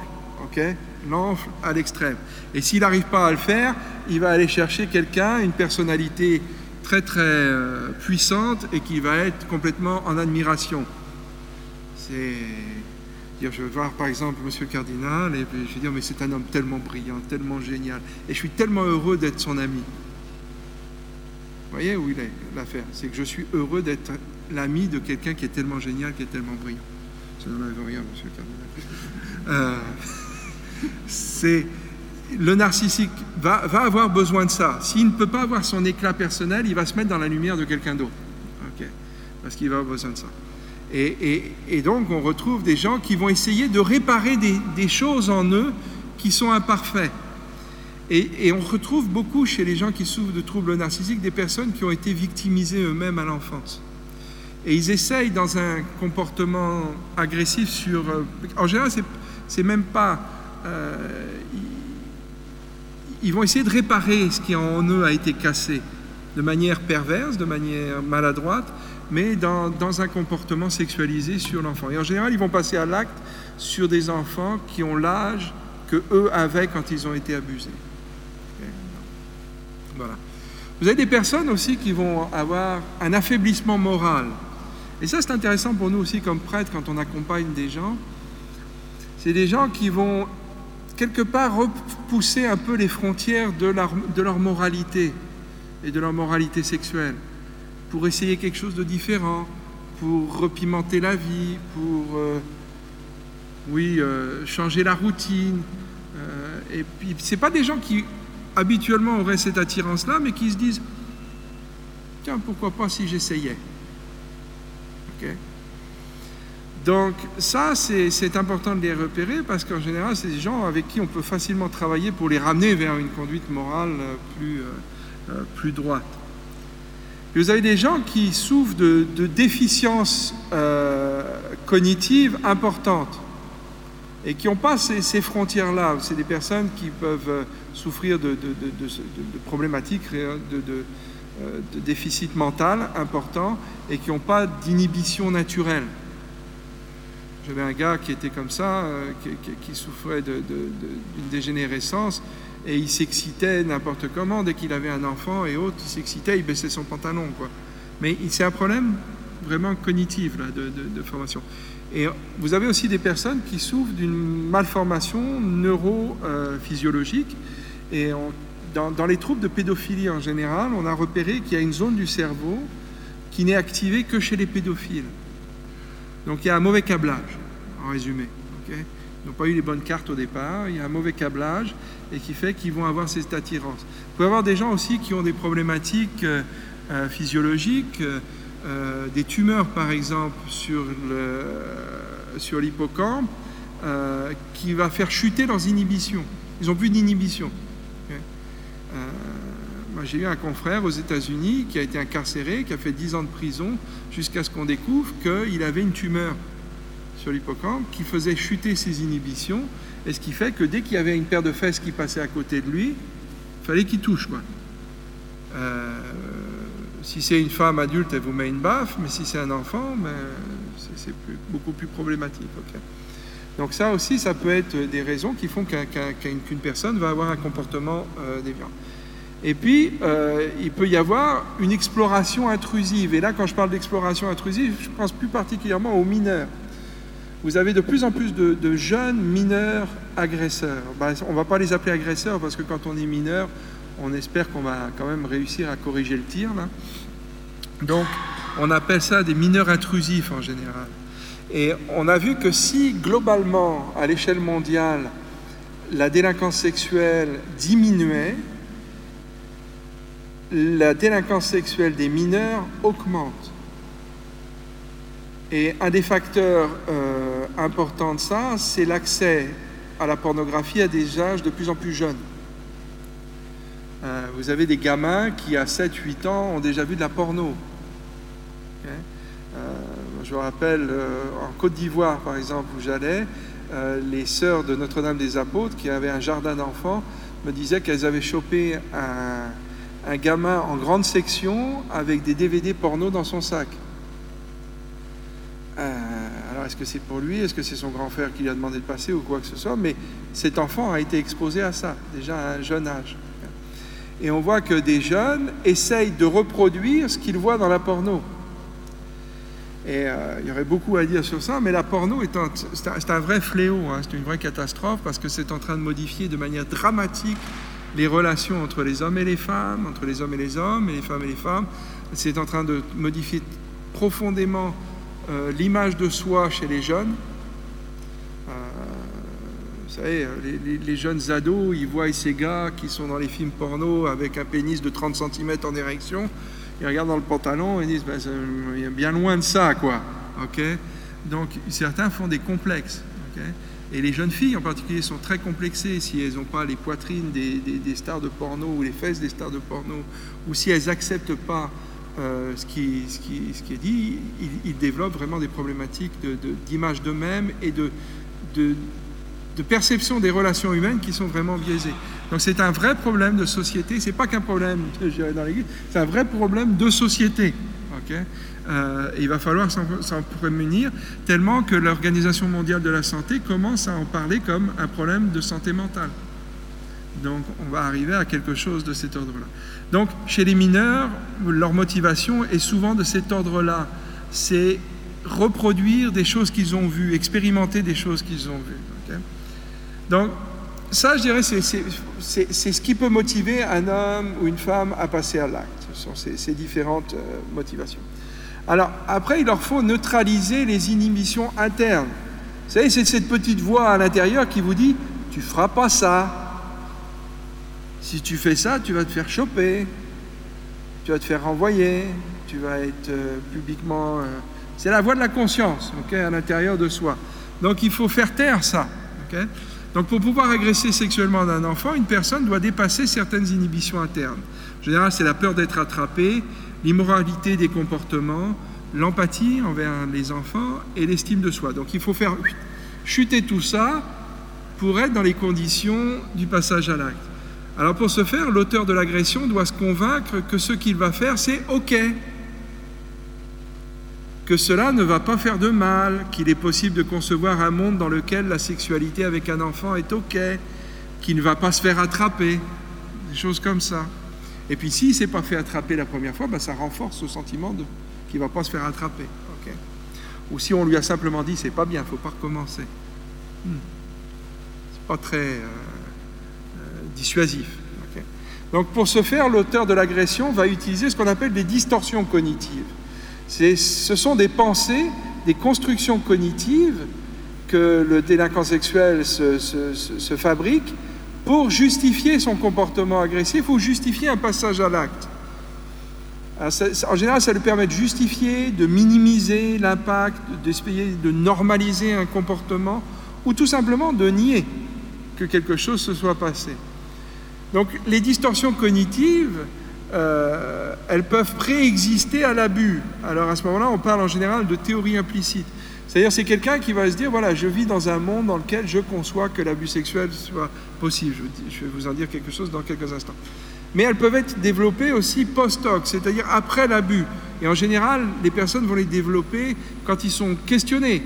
L'enfle à l'extrême. Et s'il n'arrive pas à le faire, il va aller chercher quelqu'un, une personnalité très très euh, puissante et qui va être complètement en admiration. C'est je vais voir par exemple Monsieur le cardinal et je vais dire mais c'est un homme tellement brillant, tellement génial et je suis tellement heureux d'être son ami. Vous voyez où il est l'affaire? C'est que je suis heureux d'être l'ami de quelqu'un qui est tellement génial, qui est tellement brillant. Ça n'enlève rien, monsieur le cardinal. Euh, c'est le narcissique va, avoir besoin de ça. S'il ne peut pas avoir son éclat personnel, il va se mettre dans la lumière de quelqu'un d'autre. Parce qu'il va avoir besoin de ça. Et, donc, on retrouve des gens qui vont essayer de réparer des choses en eux qui sont imparfaits. Et, on retrouve beaucoup chez les gens qui souffrent de troubles narcissiques des personnes qui ont été victimisées eux-mêmes à l'enfance. Et ils essayent dans un comportement agressif sur... Euh, en général, c'est même pas... Euh, ils vont essayer de réparer ce qui en eux a été cassé de manière perverse, de manière maladroite, mais dans, un comportement sexualisé sur l'enfant. Et en général, ils vont passer à l'acte sur des enfants qui ont l'âge que eux avaient quand ils ont été abusés. Vous avez des personnes aussi qui vont avoir un affaiblissement moral. Et ça, c'est intéressant pour nous aussi comme prêtres quand on accompagne des gens. C'est des gens qui vont quelque part repousser un peu les frontières de leur, moralité et de leur moralité sexuelle. Pour essayer quelque chose de différent, pour repimenter la vie, pour, euh, oui, euh, changer la routine. Euh, et puis, c'est pas des gens qui habituellement auraient cette attirance-là, mais qui se disent tiens, pourquoi pas si j'essayais? Donc ça, c'est important de les repérer parce qu'en général, c'est des gens avec qui on peut facilement travailler pour les ramener vers une conduite morale euh, plus, euh, euh, plus droite. vous avez des gens qui souffrent de, déficiences cognitives importantes et qui n'ont pas ces, frontières-là. C'est des personnes qui peuvent souffrir de, problématiques, euh, de, déficit mental important et qui n'ont pas d'inhibition naturelle. J'avais un gars qui était comme ça, euh, qui, souffrait d'une dégénérescence et il s'excitait n'importe comment. Dès qu'il avait un enfant et autres, il s'excitait, il baissait son pantalon. Quoi. Mais c'est un problème vraiment cognitif là, de, formation. Et vous avez aussi des personnes qui souffrent d'une malformation neurophysiologique. Et dans, les troubles de pédophilie en général, on a repéré qu'il y a une zone du cerveau qui n'est activée que chez les pédophiles. Donc il y a un mauvais câblage, en résumé. Ils n'ont pas eu les bonnes cartes au départ, il y a un mauvais câblage et qui fait qu'ils vont avoir cette attirance. Vous pouvez avoir des gens aussi qui ont des problématiques euh, euh, physiologiques, euh, des tumeurs par exemple sur, le, sur l'hippocampe, qui va faire chuter leurs inhibitions. Ils n'ont plus d'inhibition. J'ai eu un confrère aux États-Unis qui a été incarcéré, qui a fait 10 ans de prison jusqu'à ce qu'on découvre qu'il avait une tumeur sur l'hippocampe qui faisait chuter ses inhibitions, et ce qui fait que dès qu'il y avait une paire de fesses qui passait à côté de lui, il fallait qu'il touche. Euh, si c'est une femme adulte, elle vous met une baffe, mais si c'est un enfant, ben, c'est beaucoup plus problématique. Donc ça aussi, ça peut être des raisons qui font qu'une personne va avoir un comportement euh, déviant. Et puis, euh, il peut y avoir une exploration intrusive. Et là, quand je parle d'exploration intrusive, je pense plus particulièrement aux mineurs vous avez de plus en plus de, jeunes mineurs agresseurs. Ben, on ne va pas les appeler agresseurs parce que quand on est mineur, on espère qu'on va quand même réussir à corriger le tir. Donc, on appelle ça des mineurs intrusifs en général. Et on a vu que si globalement, à l'échelle mondiale, la délinquance sexuelle diminuait, la délinquance sexuelle des mineurs augmente. Et un des facteurs euh, importants de ça, c'est l'accès à la pornographie à des âges de plus en plus jeunes. Euh, vous avez des gamins qui, à 7-8 ans, ont déjà vu de la porno. Euh, je me rappelle, en Côte d'Ivoire, par exemple, où j'allais, les sœurs de Notre-Dame des Apôtres, qui avaient un jardin d'enfants, me disaient qu'elles avaient chopé un, un gamin en grande section avec des DVD porno dans son sac. Euh, alors est-ce que c'est pour lui? Est-ce que c'est son grand frère qui lui a demandé de passer ou quoi que ce soit? Mais cet enfant a été exposé à ça, déjà à un jeune âge. Et on voit que des jeunes essayent de reproduire ce qu'ils voient dans la porno. Et euh, il y aurait beaucoup à dire sur ça, mais la porno c'est un, vrai fléau, hein. c'est une vraie catastrophe parce que c'est en train de modifier de manière dramatique les relations entre les hommes et les femmes, entre les hommes et les hommes, et les femmes et les femmes. C'est en train de modifier profondément euh, l'image de soi chez les jeunes. Euh, vous savez, les, jeunes ados, ils voient ces gars qui sont dans les films porno avec un pénis de 30 cm en érection, ils regardent dans le pantalon et disent, ben, a bien loin de ça, quoi. ok? Donc certains font des complexes. Et les jeunes filles en particulier sont très complexées. Si elles n'ont pas les poitrines des, des, stars de porno ou les fesses des stars de porno, ou si elles n'acceptent pas euh, ce, qui, ce, qui, est dit, il, développe vraiment des problématiques d'image de, d'eux-mêmes et de, perception des relations humaines qui sont vraiment biaisées. Donc c'est un vrai problème de société, c'est pas qu'un problème dans l'Église, c'est un vrai problème de société. Euh, il va falloir s'en prémunir tellement que l'Organisation mondiale de la santé commence à en parler comme un problème de santé mentale. Donc on va arriver à quelque chose de cet ordre-là. Donc chez les mineurs, leur motivation est souvent de cet ordre-là. C'est reproduire des choses qu'ils ont vues, expérimenter des choses qu'ils ont vues. Donc ça, je dirais, c'est ce qui peut motiver un homme ou une femme à passer à l'acte. Ce sont ces, différentes euh, motivations. Alors après, il leur faut neutraliser les inhibitions internes. Vous savez, c'est cette petite voix à l'intérieur qui vous dit, tu feras pas ça, si tu fais ça, tu vas te faire choper, tu vas te faire renvoyer, tu vas être euh, publiquement... Euh, c'est la voix de la conscience, ok, à l'intérieur de soi. Donc il faut faire taire ça. ok Donc pour pouvoir agresser sexuellement un enfant, une personne doit dépasser certaines inhibitions internes. En général, c'est la peur d'être attrapé, l'immoralité des comportements, l'empathie envers les enfants et l'estime de soi. Donc il faut faire chuter tout ça pour être dans les conditions du passage à l'acte. Alors pour ce faire, l'auteur de l'agression doit se convaincre que ce qu'il va faire, c'est OK, que cela ne va pas faire de mal, qu'il est possible de concevoir un monde dans lequel la sexualité avec un enfant est OK, qu'il ne va pas se faire attraper, des choses comme ça. Et puis s'il ne s'est pas fait attraper la première fois, ben, ça renforce ce sentiment qu'il ne va pas se faire attraper. Ou si on lui a simplement dit c'est pas bien, il faut pas recommencer. Hmm. C'est pas très euh, euh, dissuasif. Donc pour ce faire, l'auteur de l'agression va utiliser ce qu'on appelle des distorsions cognitives. Ce sont des pensées, des constructions cognitives que le délinquant sexuel se, fabrique pour justifier son comportement agressif ou justifier un passage à l'acte. En général, ça lui permet de justifier, de minimiser l'impact, d'essayer de normaliser un comportement ou tout simplement de nier que quelque chose se soit passé. Donc les distorsions cognitives, euh, elles peuvent préexister à l'abus. Alors à ce moment-là, on parle en général de théorie implicite. C'est-à-dire c'est quelqu'un qui va se dire, voilà, je vis dans un monde dans lequel je conçois que l'abus sexuel soit possible. Je vais vous en dire quelque chose dans quelques instants. Mais elles peuvent être développées aussi post-hoc, c'est-à-dire après l'abus. Et en général, les personnes vont les développer quand ils sont questionnés.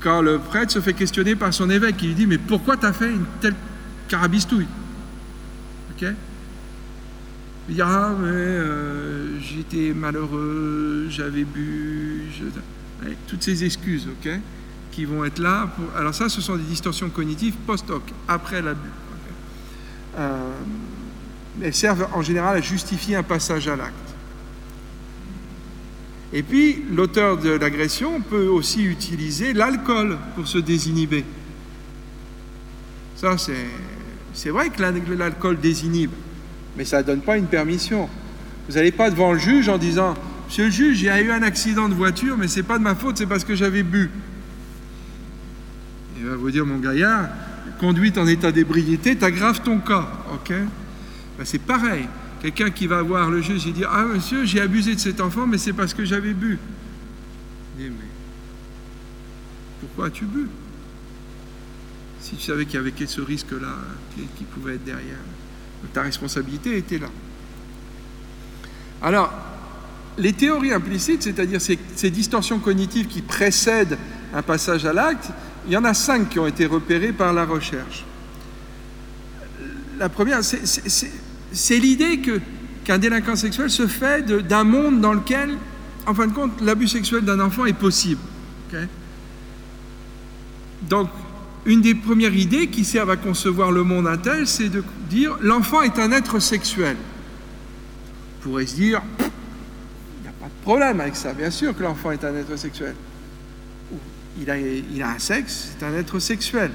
Quand le prêtre se fait questionner par son évêque, il lui dit, mais pourquoi tu as fait une telle carabistouille? Ok? Il dit Ah, mais j'étais malheureux, j'avais bu, toutes ces excuses, ok Qui vont être là. Pour... Alors, ça, ce sont des distorsions cognitives post-hoc, après l'abus. Euh, elles servent en général à justifier un passage à l'acte. Et puis, l'auteur de l'agression peut aussi utiliser l'alcool pour se désinhiber. Ça, c'est vrai que l'alcool désinhibe, mais ça ne donne pas une permission. Vous n'allez pas devant le juge en disant Monsieur le juge, il y a eu un accident de voiture, mais ce n'est pas de ma faute, c'est parce que j'avais bu. Il va vous dire Mon gaillard, conduite en état d'ébriété, t'aggraves ton cas. ok ben, C'est pareil. Quelqu'un qui va voir le juge et dire Ah, monsieur, j'ai abusé de cet enfant, mais c'est parce que j'avais bu. Il dit Mais pourquoi as-tu bu si tu savais qu'il y avait ce risque-là qui, pouvait être derrière. Ta responsabilité était là. Alors, les théories implicites, c'est-à-dire ces, distorsions cognitives qui précèdent un passage à l'acte, il y en a cinq qui ont été repérées par la recherche. La première, c'est l'idée qu'un délinquant sexuel se fait d'un monde dans lequel, en fin de compte, l'abus sexuel d'un enfant est possible. Donc, une des premières idées qui servent à concevoir le monde tel, c'est de dire l'enfant est un être sexuel. On pourrait se dire, il n'y a pas de problème avec ça, bien sûr que l'enfant est un être sexuel. Il a, il a un sexe, c'est un être sexuel.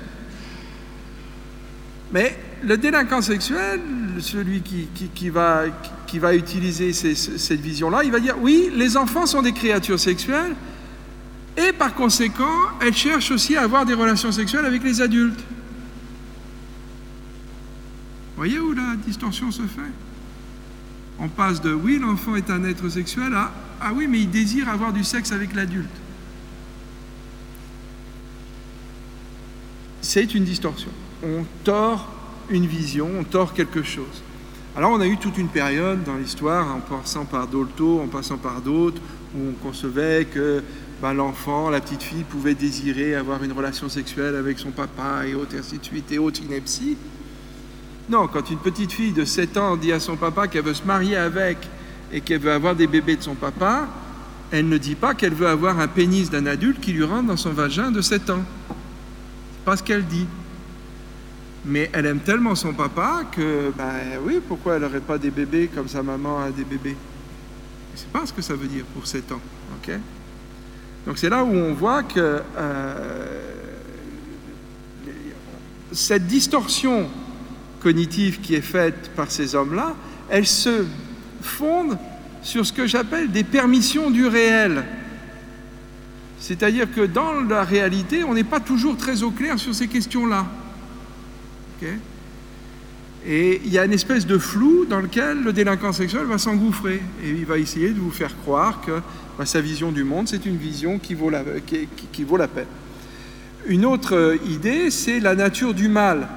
Mais le délinquant sexuel, celui qui, qui, va, qui va, utiliser cette vision-là, il va dire, oui, les enfants sont des créatures sexuelles, et par conséquent, elle cherche aussi à avoir des relations sexuelles avec les adultes. Voyez où la distorsion se fait? On passe de oui, l'enfant est un être sexuel à ah oui, mais il désire avoir du sexe avec l'adulte. C'est une distorsion. On tord une vision, on tord quelque chose. Alors on a eu toute une période dans l'histoire, en passant par Dolto, en passant par d'autres, où on concevait que l'enfant, la petite fille pouvait désirer avoir une relation sexuelle avec son papa et autres, ainsi de suite, et autres inepties. Non, quand une petite fille de 7 ans dit à son papa qu'elle veut se marier avec et qu'elle veut avoir des bébés de son papa, elle ne dit pas qu'elle veut avoir un pénis d'un adulte qui lui rentre dans son vagin de 7 ans. C'est pas ce qu'elle dit. Mais elle aime tellement son papa que, ben oui, pourquoi elle n'aurait pas des bébés comme sa maman a des bébés? C'est pas ce que ça veut dire pour 7 ans, ok? Donc c'est là où on voit que euh, cette distorsion cognitive qui est faite par ces hommes-là, elle se fonde sur ce que j'appelle des permissions du réel. C'est-à-dire que dans la réalité, on n'est pas toujours très au clair sur ces questions-là. et il y a une espèce de flou dans lequel le délinquant sexuel va s'engouffrer. Et il va essayer de vous faire croire que sa vision du monde, c'est une vision qui vaut, la, qui, vaut la peine. Une autre euh, idée, c'est la nature du mal.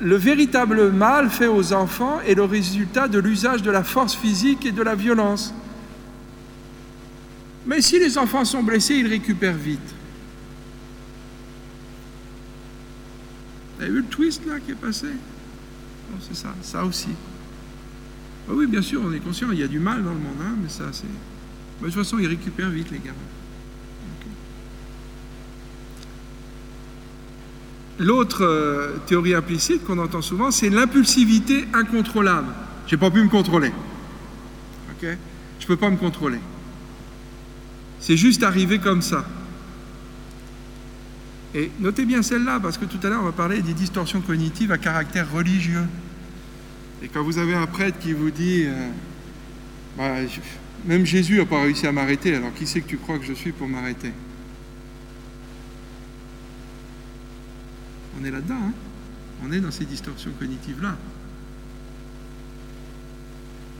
Le véritable mal fait aux enfants est le résultat de l'usage de la force physique et de la violence. Mais si les enfants sont blessés, ils récupèrent vite. Vous avez vu le twist là qui est passé? C'est ça, ça aussi. Ah oui, bien sûr, on est conscient, il y a du mal dans le monde, hein, mais ça c'est mais de toute façon, ils récupèrent vite les gamins. L'autre euh, théorie implicite qu'on entend souvent, c'est l'impulsivité incontrôlable. J'ai pas pu me contrôler. Je okay. Je peux pas me contrôler. C'est juste arrivé comme ça. Et notez bien celle-là, parce que tout à l'heure, on va parler des distorsions cognitives à caractère religieux. Et quand vous avez un prêtre qui vous dit, euh, bah, même Jésus n'a pas réussi à m'arrêter, alors qui c'est que tu crois que je suis pour m'arrêter? On est là-dedans, hein? On est dans ces distorsions cognitives-là.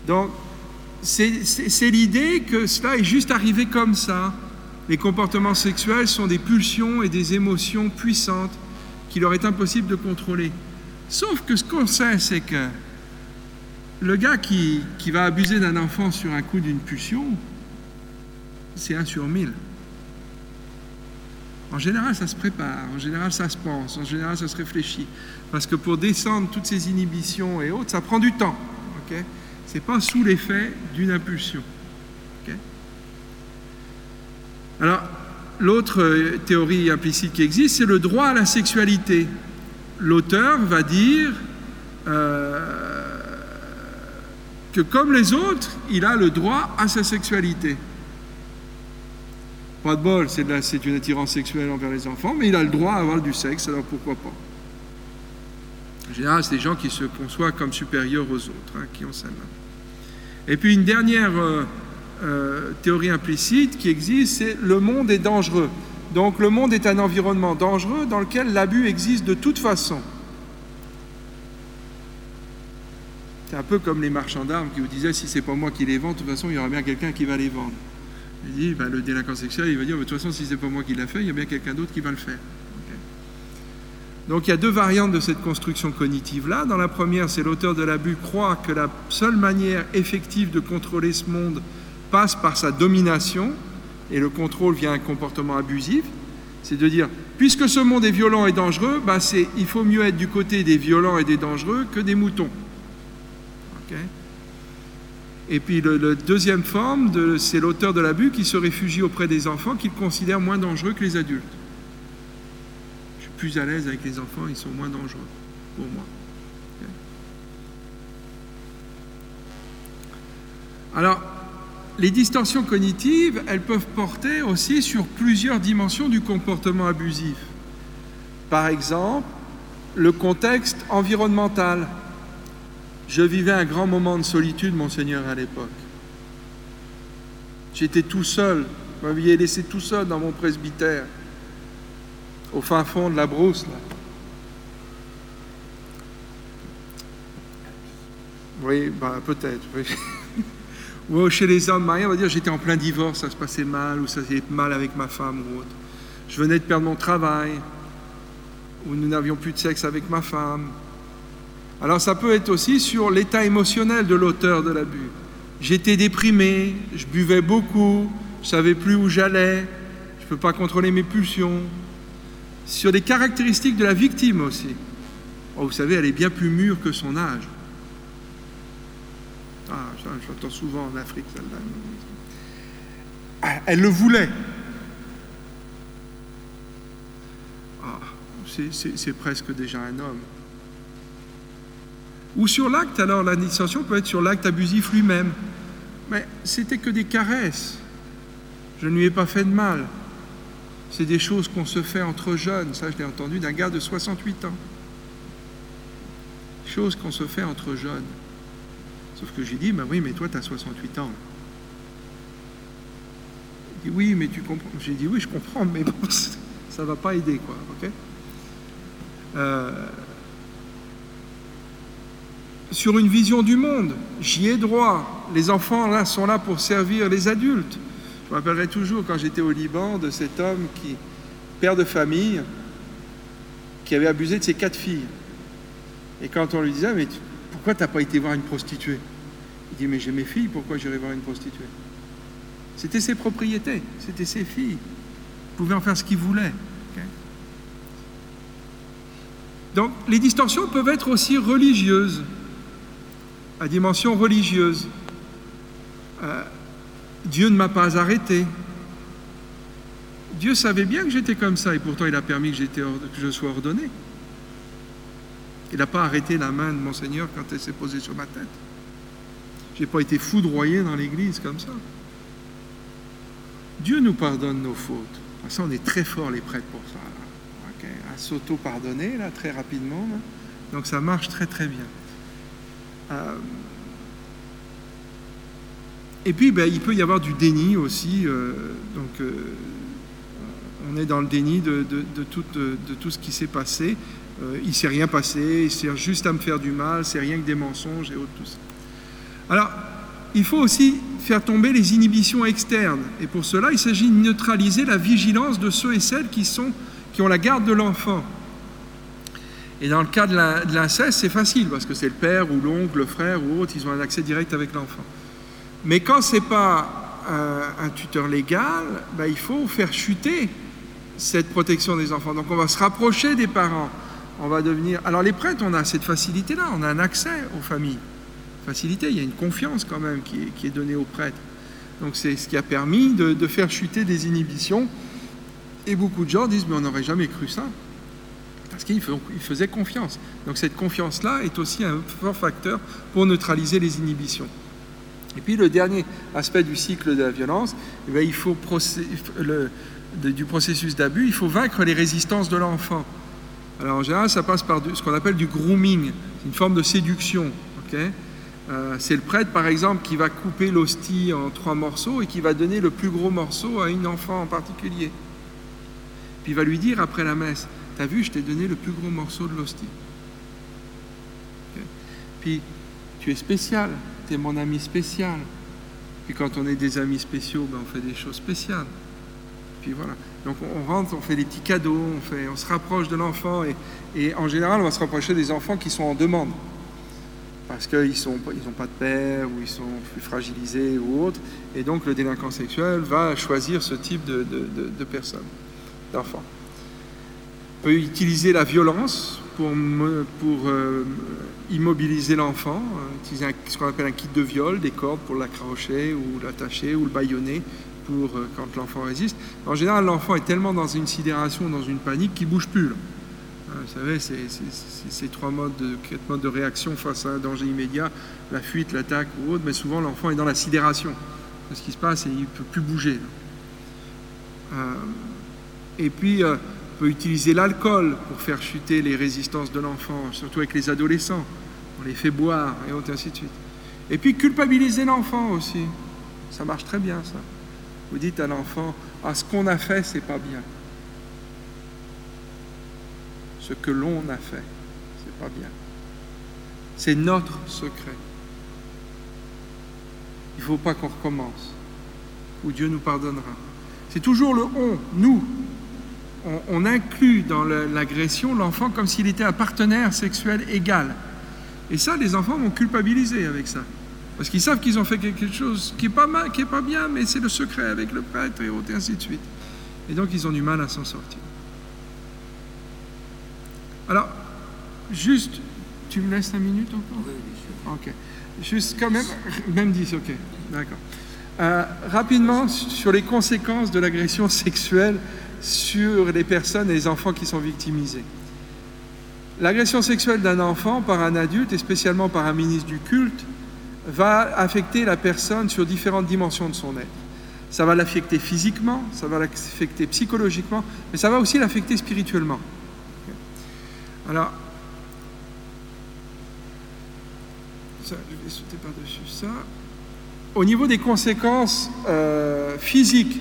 Donc, c'est l'idée que cela est juste arrivé comme ça. Les comportements sexuels sont des pulsions et des émotions puissantes qu'il leur est impossible de contrôler. Sauf que ce qu'on sait, c'est que le gars qui, qui va abuser d'un enfant sur un coup d'une pulsion, c'est un sur mille. En général, ça se prépare, en général, ça se pense, en général, ça se réfléchit. Parce que pour descendre toutes ces inhibitions et autres, ça prend du temps. Ce n'est pas sous l'effet d'une impulsion. Alors, l'autre euh, théorie implicite qui existe, c'est le droit à la sexualité. L'auteur va dire euh, que comme les autres, il a le droit à sa sexualité. Pas de bol, c'est une attirance sexuelle envers les enfants, mais il a le droit à avoir du sexe, alors pourquoi pas? En général, c'est des gens qui se conçoivent comme supérieurs aux autres, hein, qui ont ça. Et puis une dernière euh, euh, théorie implicite qui existe, c'est le monde est dangereux. Donc le monde est un environnement dangereux dans lequel l'abus existe de toute façon. C'est un peu comme les marchands d'armes qui vous disaient si c'est pas moi qui les vends, de toute façon il y aura bien quelqu'un qui va les vendre. Il dit, ben, le délinquant sexuel, il va dire, de toute façon, si c'est pas moi qui l'a fait, il y a bien quelqu'un d'autre qui va le faire. Donc il y a deux variantes de cette construction cognitive-là. Dans la première, c'est l'auteur de l'abus croit que la seule manière effective de contrôler ce monde passe par sa domination, et le contrôle vient un comportement abusif. C'est de dire, puisque ce monde est violent et dangereux, ben il faut mieux être du côté des violents et des dangereux que des moutons. Et puis le, deuxième forme, c'est l'auteur de l'abus qui se réfugie auprès des enfants qu'il considère moins dangereux que les adultes. Je suis plus à l'aise avec les enfants, ils sont moins dangereux pour moi. Alors, les distorsions cognitives, elles peuvent porter aussi sur plusieurs dimensions du comportement abusif. Par exemple, le contexte environnemental. Je vivais un grand moment de solitude, monseigneur, à l'époque. J'étais tout seul. Vous m'aviez laissé tout seul dans mon presbytère, au fin fond de la brousse. Là. Oui, bah, peut-être. chez les hommes mariés, on va dire j'étais en plein divorce, ça se passait mal, ou ça s'est mal avec ma femme ou autre. Je venais de perdre mon travail, ou nous n'avions plus de sexe avec ma femme, alors ça peut être aussi sur l'état émotionnel de l'auteur de l'abus. J'étais déprimé, je buvais beaucoup, je savais plus où j'allais, je ne peux pas contrôler mes pulsions. Sur les caractéristiques de la victime aussi. Oh, vous savez, elle est bien plus mûre que son âge. Ah, j'entends souvent en Afrique celle-là. Ah, elle le voulait. Ah, c'est presque déjà un homme. Ou sur l'acte, alors la dissension peut être sur l'acte abusif lui-même. Mais c'était que des caresses. Je ne lui ai pas fait de mal. C'est des choses qu'on se fait entre jeunes. Ça, je l'ai entendu d'un gars de 68 ans. Choses qu'on se fait entre jeunes. Sauf que j'ai dit, ben oui, mais toi, tu as 68 ans. Il dit, oui, mais tu comprends. J'ai dit, oui, je comprends, mais bon, ça ne va pas aider, quoi. ok? Euh, sur une vision du monde. J'y ai droit. Les enfants là sont là pour servir les adultes. Je me rappellerai toujours quand j'étais au Liban de cet homme qui, père de famille, qui avait abusé de ses quatre filles. Et quand on lui disait, mais pourquoi tu n'as pas été voir une prostituée? Il dit, mais j'ai mes filles, pourquoi j'irai voir une prostituée? C'était ses propriétés, c'était ses filles. Il pouvait en faire ce qu'il voulait. Donc les distorsions peuvent être aussi religieuses à dimension religieuse. Euh, Dieu ne m'a pas arrêté. Dieu savait bien que j'étais comme ça et pourtant il a permis que, que je sois ordonné. Il n'a pas arrêté la main de Monseigneur quand elle s'est posée sur ma tête. Je n'ai pas été foudroyé dans l'église comme ça. Dieu nous pardonne nos fautes. Ça, on est très fort les prêtres pour ça. À s'auto-pardonner, là, très rapidement. Donc ça marche très très bien. Euh, et puis, ben, il peut y avoir du déni aussi. Euh, donc, euh, on est dans le déni de, tout, ce qui s'est passé. il ne s'est rien passé, il sert juste à me faire du mal, c'est rien que des mensonges et autres. Alors, il faut aussi faire tomber les inhibitions externes. Et pour cela, il s'agit de neutraliser la vigilance de ceux et celles qui, sont, qui ont la garde de l'enfant. Et dans le cas de l'inceste, c'est facile, parce que c'est le père ou l'oncle, le frère ou autre, ils ont un accès direct avec l'enfant. Mais quand ce n'est pas un, tuteur légal, ben, il faut faire chuter cette protection des enfants. Donc on va se rapprocher des parents. On va devenir. Alors les prêtres, on a cette facilité-là, on a un accès aux familles facilité, il y a une confiance quand même qui est, donnée aux prêtres. Donc c'est ce qui a permis de, faire chuter des inhibitions. Et beaucoup de gens disent, mais on n'aurait jamais cru ça, parce qu'ils faisaient confiance. Donc cette confiance-là est aussi un fort facteur pour neutraliser les inhibitions. Et puis le dernier aspect du cycle de la violence, eh il faut du processus d'abus, il faut vaincre les résistances de l'enfant. Alors en général, ça passe par ce qu'on appelle du grooming, une forme de séduction. Euh, c'est le prêtre, par exemple, qui va couper l'hostie en trois morceaux et qui va donner le plus gros morceau à une enfant en particulier. Puis il va lui dire après la messe, t'as vu, je t'ai donné le plus gros morceau de l'hostie. Puis tu es spécial, tu es mon ami spécial. Puis quand on est des amis spéciaux, ben, on fait des choses spéciales. Puis voilà. Donc on rentre, on fait des petits cadeaux, on, fait, on se rapproche de l'enfant et, et en général on va se rapprocher des enfants qui sont en demande parce qu'ils n'ont pas de père ou ils sont plus fragilisés ou autre. Et donc le délinquant sexuel va choisir ce type de, de, personnes, d'enfants. Peut utiliser la violence pour, pour euh, immobiliser l'enfant, euh, utiliser ce qu'on appelle un kit de viol, des cordes pour l'accrocher ou l'attacher ou le baïonner pour euh, quand l'enfant résiste. En général, l'enfant est tellement dans une sidération, dans une panique qu'il bouge plus. Vous savez, ces trois modes de, réaction face à un danger immédiat, la fuite, l'attaque ou autre, mais souvent l'enfant est dans la sidération. Ce qui se passe et il ne peut plus bouger. Et puis, peut utiliser l'alcool pour faire chuter les résistances de l'enfant, surtout avec les adolescents. On les fait boire et ainsi de suite. Et puis, culpabiliser l'enfant aussi. Ça marche très bien, ça. Vous dites à l'enfant, ah, ce qu'on a fait, c'est pas bien ce que l'on a fait. C'est pas bien. C'est notre secret. Il ne faut pas qu'on recommence, ou Dieu nous pardonnera. C'est toujours le on, nous. On, inclut dans l'agression l'enfant comme s'il était un partenaire sexuel égal. Et ça, les enfants vont culpabiliser avec ça. Parce qu'ils savent qu'ils ont fait quelque chose qui n'est pas, mal, qui est pas bien, mais c'est le secret avec le prêtre et ainsi de suite. Et donc, ils ont du mal à s'en sortir. Alors, juste, tu me laisses un minute encore? Oui, bien sûr. Ok. Juste quand même, même 10, ok. D'accord. Euh, rapidement, sur les conséquences de l'agression sexuelle sur les personnes et les enfants qui sont victimisés. L'agression sexuelle d'un enfant par un adulte, et spécialement par un ministre du culte, va affecter la personne sur différentes dimensions de son être. Ça va l'affecter physiquement, ça va l'affecter psychologiquement, mais ça va aussi l'affecter spirituellement. Alors, ça, je vais sauter par-dessus ça. Au niveau des conséquences euh, physiques,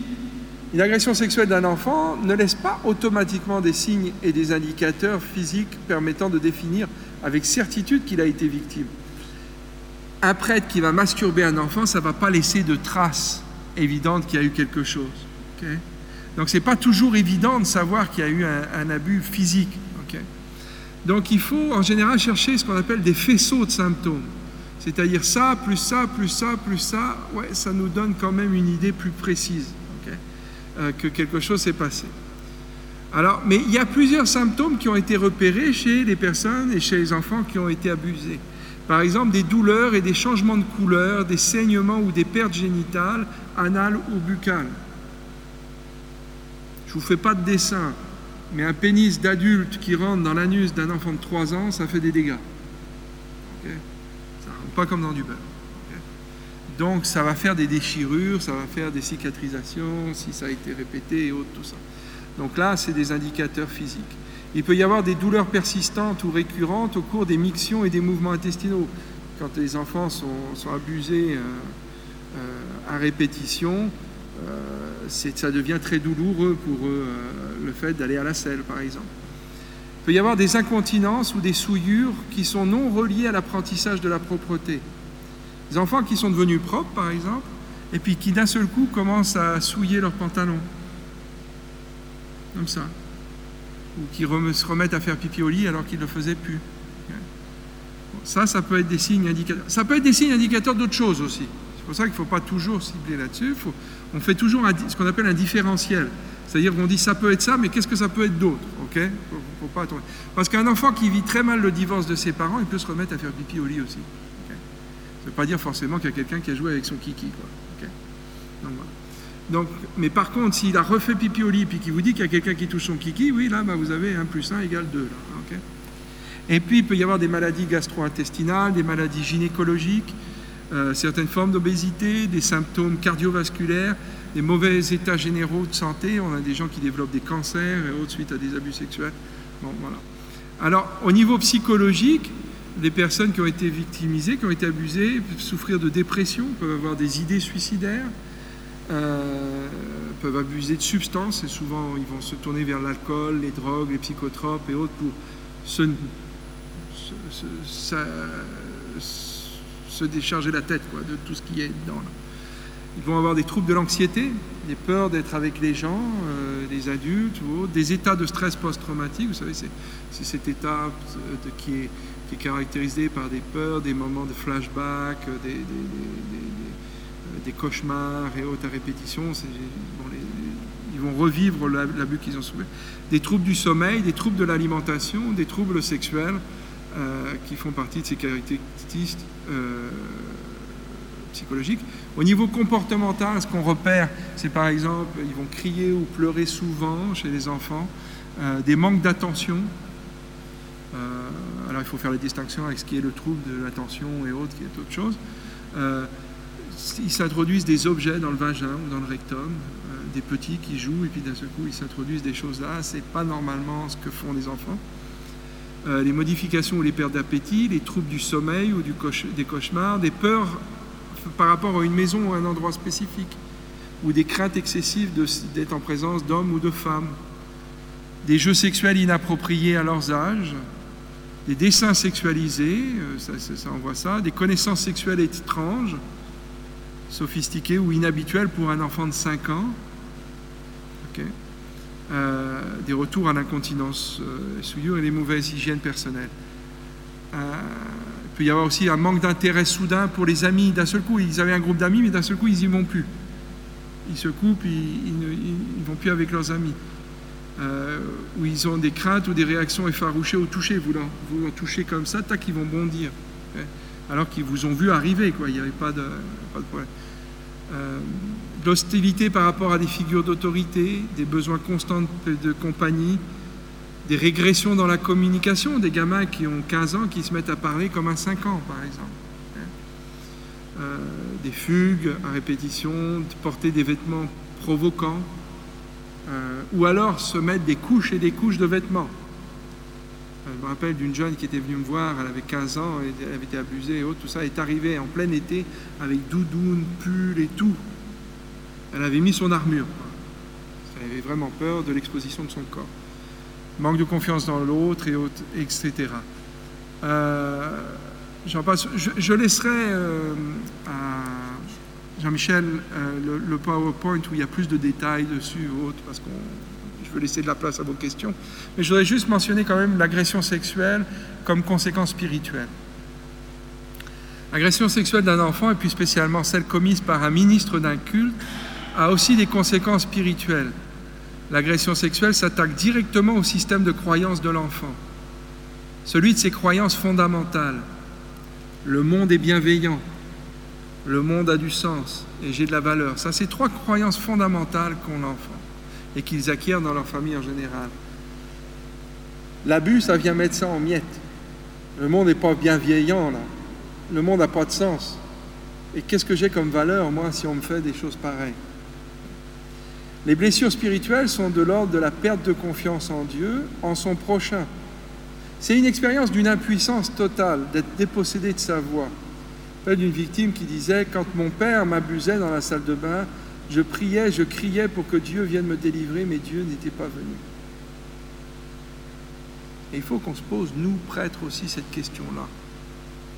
une agression sexuelle d'un enfant ne laisse pas automatiquement des signes et des indicateurs physiques permettant de définir avec certitude qu'il a été victime. Un prêtre qui va masturber un enfant, ça ne va pas laisser de traces évidentes qu'il y a eu quelque chose. Donc ce n'est pas toujours évident de savoir qu'il y a eu un, abus physique. Donc il faut en général chercher ce qu'on appelle des faisceaux de symptômes. C'est-à-dire ça, plus ça, plus ça, plus ça, ouais, ça nous donne quand même une idée plus précise euh, que quelque chose s'est passé. Alors, mais il y a plusieurs symptômes qui ont été repérés chez les personnes et chez les enfants qui ont été abusés. Par exemple, des douleurs et des changements de couleur, des saignements ou des pertes génitales, anales ou buccales. Je ne vous fais pas de dessin, Mais un pénis d'adulte qui rentre dans l'anus d'un enfant de 3 ans, ça fait des dégâts. Ça Ça rentre pas comme dans du beurre. Donc ça va faire des déchirures, ça va faire des cicatrisations si ça a été répété et autres, tout ça. Donc là, c'est des indicateurs physiques. Il peut y avoir des douleurs persistantes ou récurrentes au cours des mictions et des mouvements intestinaux. Quand les enfants sont, abusés euh, euh, à répétition, euh, ça devient très douloureux pour eux, le fait d'aller à la selle, par exemple. Il peut y avoir des incontinences ou des souillures qui sont non reliées à l'apprentissage de la propreté. Des enfants qui sont devenus propres, par exemple, et puis qui d'un seul coup commencent à souiller leurs pantalons. Comme ça. Ou qui se remettent à faire pipi au lit alors qu'ils ne le faisaient plus. Ça, ça peut être des signes indicateurs. Ça peut être des signes indicateurs d'autres choses aussi. C'est pour ça qu'il ne faut pas toujours cibler là-dessus. On fait toujours ce qu'on appelle un différentiel. C'est-à-dire qu'on dit ça peut être ça, mais qu'est-ce que ça peut être d'autre Parce qu'un enfant qui vit très mal le divorce de ses parents, il peut se remettre à faire pipi au lit aussi. Ça ne veut pas dire forcément qu'il y a quelqu'un qui a joué avec son kiki. Quoi. Donc, mais par contre, s'il a refait pipi au lit et qu'il vous dit qu'il y a quelqu'un qui touche son kiki, oui, là, bah, vous avez 1 plus 1 égale 2. et puis, il peut y avoir des maladies gastro-intestinales, des maladies gynécologiques, euh, certaines formes d'obésité, des symptômes cardiovasculaires, des mauvais états généraux de santé. On a des gens qui développent des cancers et autres suite à des abus sexuels. Bon, voilà. Alors, au niveau psychologique, les personnes qui ont été victimisées, qui ont été abusées, peuvent souffrir de dépression, peuvent avoir des idées suicidaires, euh, peuvent abuser de substances et souvent ils vont se tourner vers l'alcool, les drogues, les psychotropes et autres pour se, décharger la tête de tout ce qui est dedans. Ils vont avoir des troubles de l'anxiété, des peurs d'être avec les gens, euh, les adultes ou autres, des états de stress post-traumatique. Vous savez, c'est cet état qui est qui est caractérisé par des peurs, des moments de flashback, euh, des, euh, des, cauchemars et autres à répétition. ils vont revivre l'abus qu'ils ont souffert. Des troubles du sommeil, des troubles de l'alimentation, des troubles sexuels euh, qui font partie de ces caractéristiques psychologiques. Au niveau comportemental, ce qu'on repère, c'est par exemple, ils vont crier ou pleurer souvent chez les enfants, des manques d'attention, il faut faire la distinction avec ce qui est le trouble de l'attention et autres, qui est autre chose. Euh, ils s'introduisent des objets dans le vagin ou dans le rectum, euh, des petits qui jouent, et puis d'un seul coup ils s'introduisent des choses là. C'est pas normalement ce que font les enfants. Euh, les modifications ou les pertes d'appétit, les troubles du sommeil ou des cauchemars, des peurs par rapport à une maison ou à un endroit spécifique, ou des craintes excessives d'être en présence d'hommes ou de femmes, des jeux sexuels inappropriés à leurs âges, des dessins sexualisés, euh, ça, ça, envoie ça, des connaissances sexuelles étranges, sophistiquées ou inhabituelles pour un enfant de 5 ans, euh, des retours à l'incontinence euh, souillure et des mauvaises hygiènes personnelles. il peut y avoir aussi un manque d'intérêt soudain pour les amis. D'un seul coup, ils avaient un groupe d'amis, mais d'un seul coup, ils n'y vont plus. Ils se coupent, ils ne vont plus avec leurs amis. Euh, où ils ont des craintes ou des réactions effarouchées au toucher. Vous leur, touchez comme ça, tac, ils vont bondir. Hein, alors qu'ils vous ont vu arriver, quoi. Il n'y avait pas de, problème. Euh, l'hostilité par rapport à des figures d'autorité, des besoins constants de compagnie, des régressions dans la communication, des gamins qui ont 15 ans qui se mettent à parler comme un 5 ans, par exemple. Hein. Euh, des fugues à répétition, de porter des vêtements provoquants, euh, ou alors se mettre des couches et des couches de vêtements. Euh, je me rappelle d'une jeune qui était venue me voir, elle avait 15 ans, elle avait été abusée et autres, tout ça, est arrivée en plein été avec doudoune, pull et tout. Elle avait mis son armure. Elle avait vraiment peur de l'exposition de son corps. Manque de confiance dans l'autre et autres, etc. Euh. Je, laisserai à Jean-Michel, euh, le, PowerPoint où il y a plus de détails dessus ou autre, parce que je veux laisser de la place à vos questions. Mais je voudrais juste mentionner quand même l'agression sexuelle comme conséquence spirituelle. L'agression sexuelle d'un enfant, et puis spécialement celle commise par un ministre d'un culte, a aussi des conséquences spirituelles. L'agression sexuelle s'attaque directement au système de croyance de l'enfant, celui de ses croyances fondamentales. Le monde est bienveillant, le monde a du sens et j'ai de la valeur. Ça, c'est trois croyances fondamentales qu'ont l'enfant et qu'ils acquièrent dans leur famille en général. L'abus, ça vient mettre ça en miettes. Le monde n'est pas bien vieillant, là. Le monde n'a pas de sens. Et qu'est-ce que j'ai comme valeur, moi, si on me fait des choses pareilles? Les blessures spirituelles sont de l'ordre de la perte de confiance en Dieu, en son prochain. C'est une expérience d'une impuissance totale, d'être dépossédé de sa voix. D'une victime qui disait Quand mon père m'abusait dans la salle de bain, je priais, je criais pour que Dieu vienne me délivrer, mais Dieu n'était pas venu. Et il faut qu'on se pose, nous, prêtres, aussi cette question-là.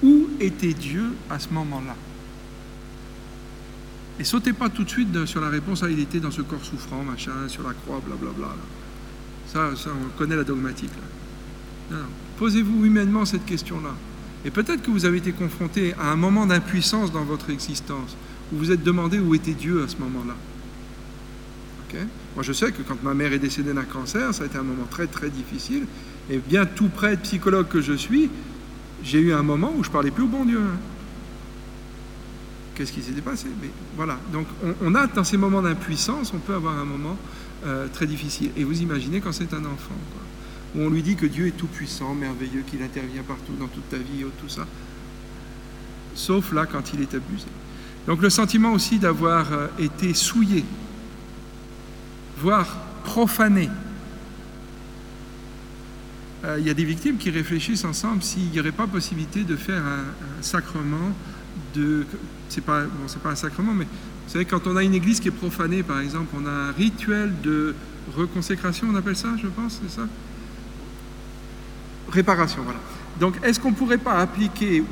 Où était Dieu à ce moment-là? Et sautez pas tout de suite sur la réponse, ah, il était dans ce corps souffrant, machin, sur la croix, blablabla. Ça, ça, on connaît la dogmatique. Posez-vous humainement cette question-là. Et peut-être que vous avez été confronté à un moment d'impuissance dans votre existence, où vous êtes demandé où était Dieu à ce moment-là. Moi, je sais que quand ma mère est décédée d'un cancer, ça a été un moment très très difficile. Et bien tout près de psychologue que je suis, j'ai eu un moment où je parlais plus au bon Dieu. Hein. Qu'est-ce qui s'était passé? Voilà. Donc on, a dans ces moments d'impuissance, on peut avoir un moment euh, très difficile. Et vous imaginez quand c'est un enfant, où on lui dit que Dieu est tout puissant, merveilleux, qu'il intervient partout dans toute ta vie, tout ça. Sauf là quand il est abusé. Donc le sentiment aussi d'avoir euh, été souillé, voire profané. Euh, il y a des victimes qui réfléchissent ensemble s'il n'y aurait pas possibilité de faire un, sacrement de... C'est pas, bon, c'est pas un sacrement, mais vous savez, quand on a une église qui est profanée, par exemple, on a un rituel de reconsécration, on appelle ça, je pense, c'est ça? Réparation, voilà. Donc, est-ce qu'on ne pourrait pas appliquer ou,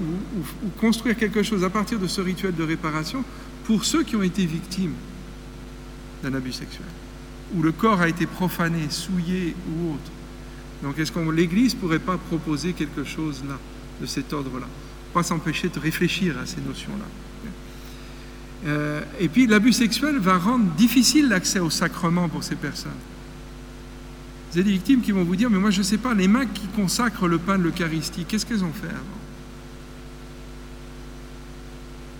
construire quelque chose à partir de ce rituel de réparation pour ceux qui ont été victimes d'un abus sexuel, où le corps a été profané, souillé ou autre? Donc, est-ce que l'Église ne pourrait pas proposer quelque chose là, de cet ordre-là? Pas s'empêcher de réfléchir à ces notions-là. Euh, et puis, l'abus sexuel va rendre difficile l'accès au sacrement pour ces personnes. Vous avez des victimes qui vont vous dire, mais moi je ne sais pas, les mains qui consacrent le pain de l'Eucharistie, qu'est-ce qu'elles ont fait avant?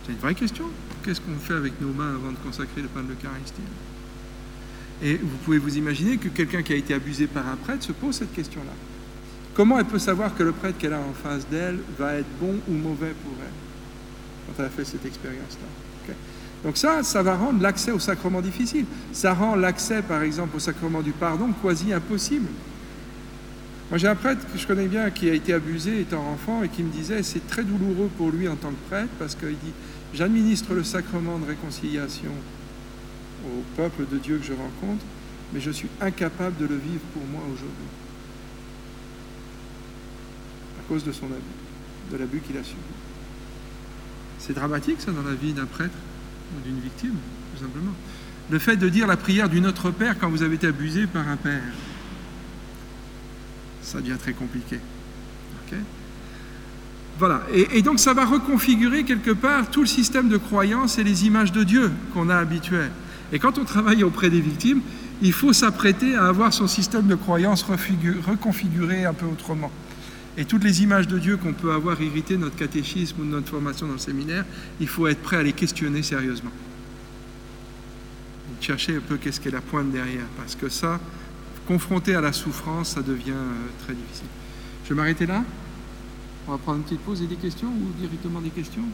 C'est une vraie question. Qu'est-ce qu'on fait avec nos mains avant de consacrer le pain de l'Eucharistie? Et vous pouvez vous imaginer que quelqu'un qui a été abusé par un prêtre se pose cette question-là. Comment elle peut savoir que le prêtre qu'elle a en face d'elle va être bon ou mauvais pour elle? Quand elle a fait cette expérience-là donc ça, ça va rendre l'accès au sacrement difficile. Ça rend l'accès, par exemple, au sacrement du pardon quasi impossible. Moi, j'ai un prêtre que je connais bien qui a été abusé étant enfant et qui me disait c'est très douloureux pour lui en tant que prêtre parce qu'il dit j'administre le sacrement de réconciliation au peuple de Dieu que je rencontre, mais je suis incapable de le vivre pour moi aujourd'hui. À cause de son abus, de l'abus qu'il a subi. C'est dramatique ça dans la vie d'un prêtre? D'une victime, tout simplement. Le fait de dire la prière du Notre Père quand vous avez été abusé par un père, ça devient très compliqué. voilà. Et, donc ça va reconfigurer quelque part tout le système de croyance et les images de Dieu qu'on a habituées. Et quand on travaille auprès des victimes, il faut s'apprêter à avoir son système de croyance reconfiguré un peu autrement. Et toutes les images de Dieu qu'on peut avoir irrité notre catéchisme ou notre formation dans le séminaire, il faut être prêt à les questionner sérieusement. Chercher un peu qu'est-ce qu'est la pointe derrière, parce que ça, confronté à la souffrance, ça devient euh, très difficile. Je vais m'arrêter là. On va prendre une petite pause et des questions ou directement des questions?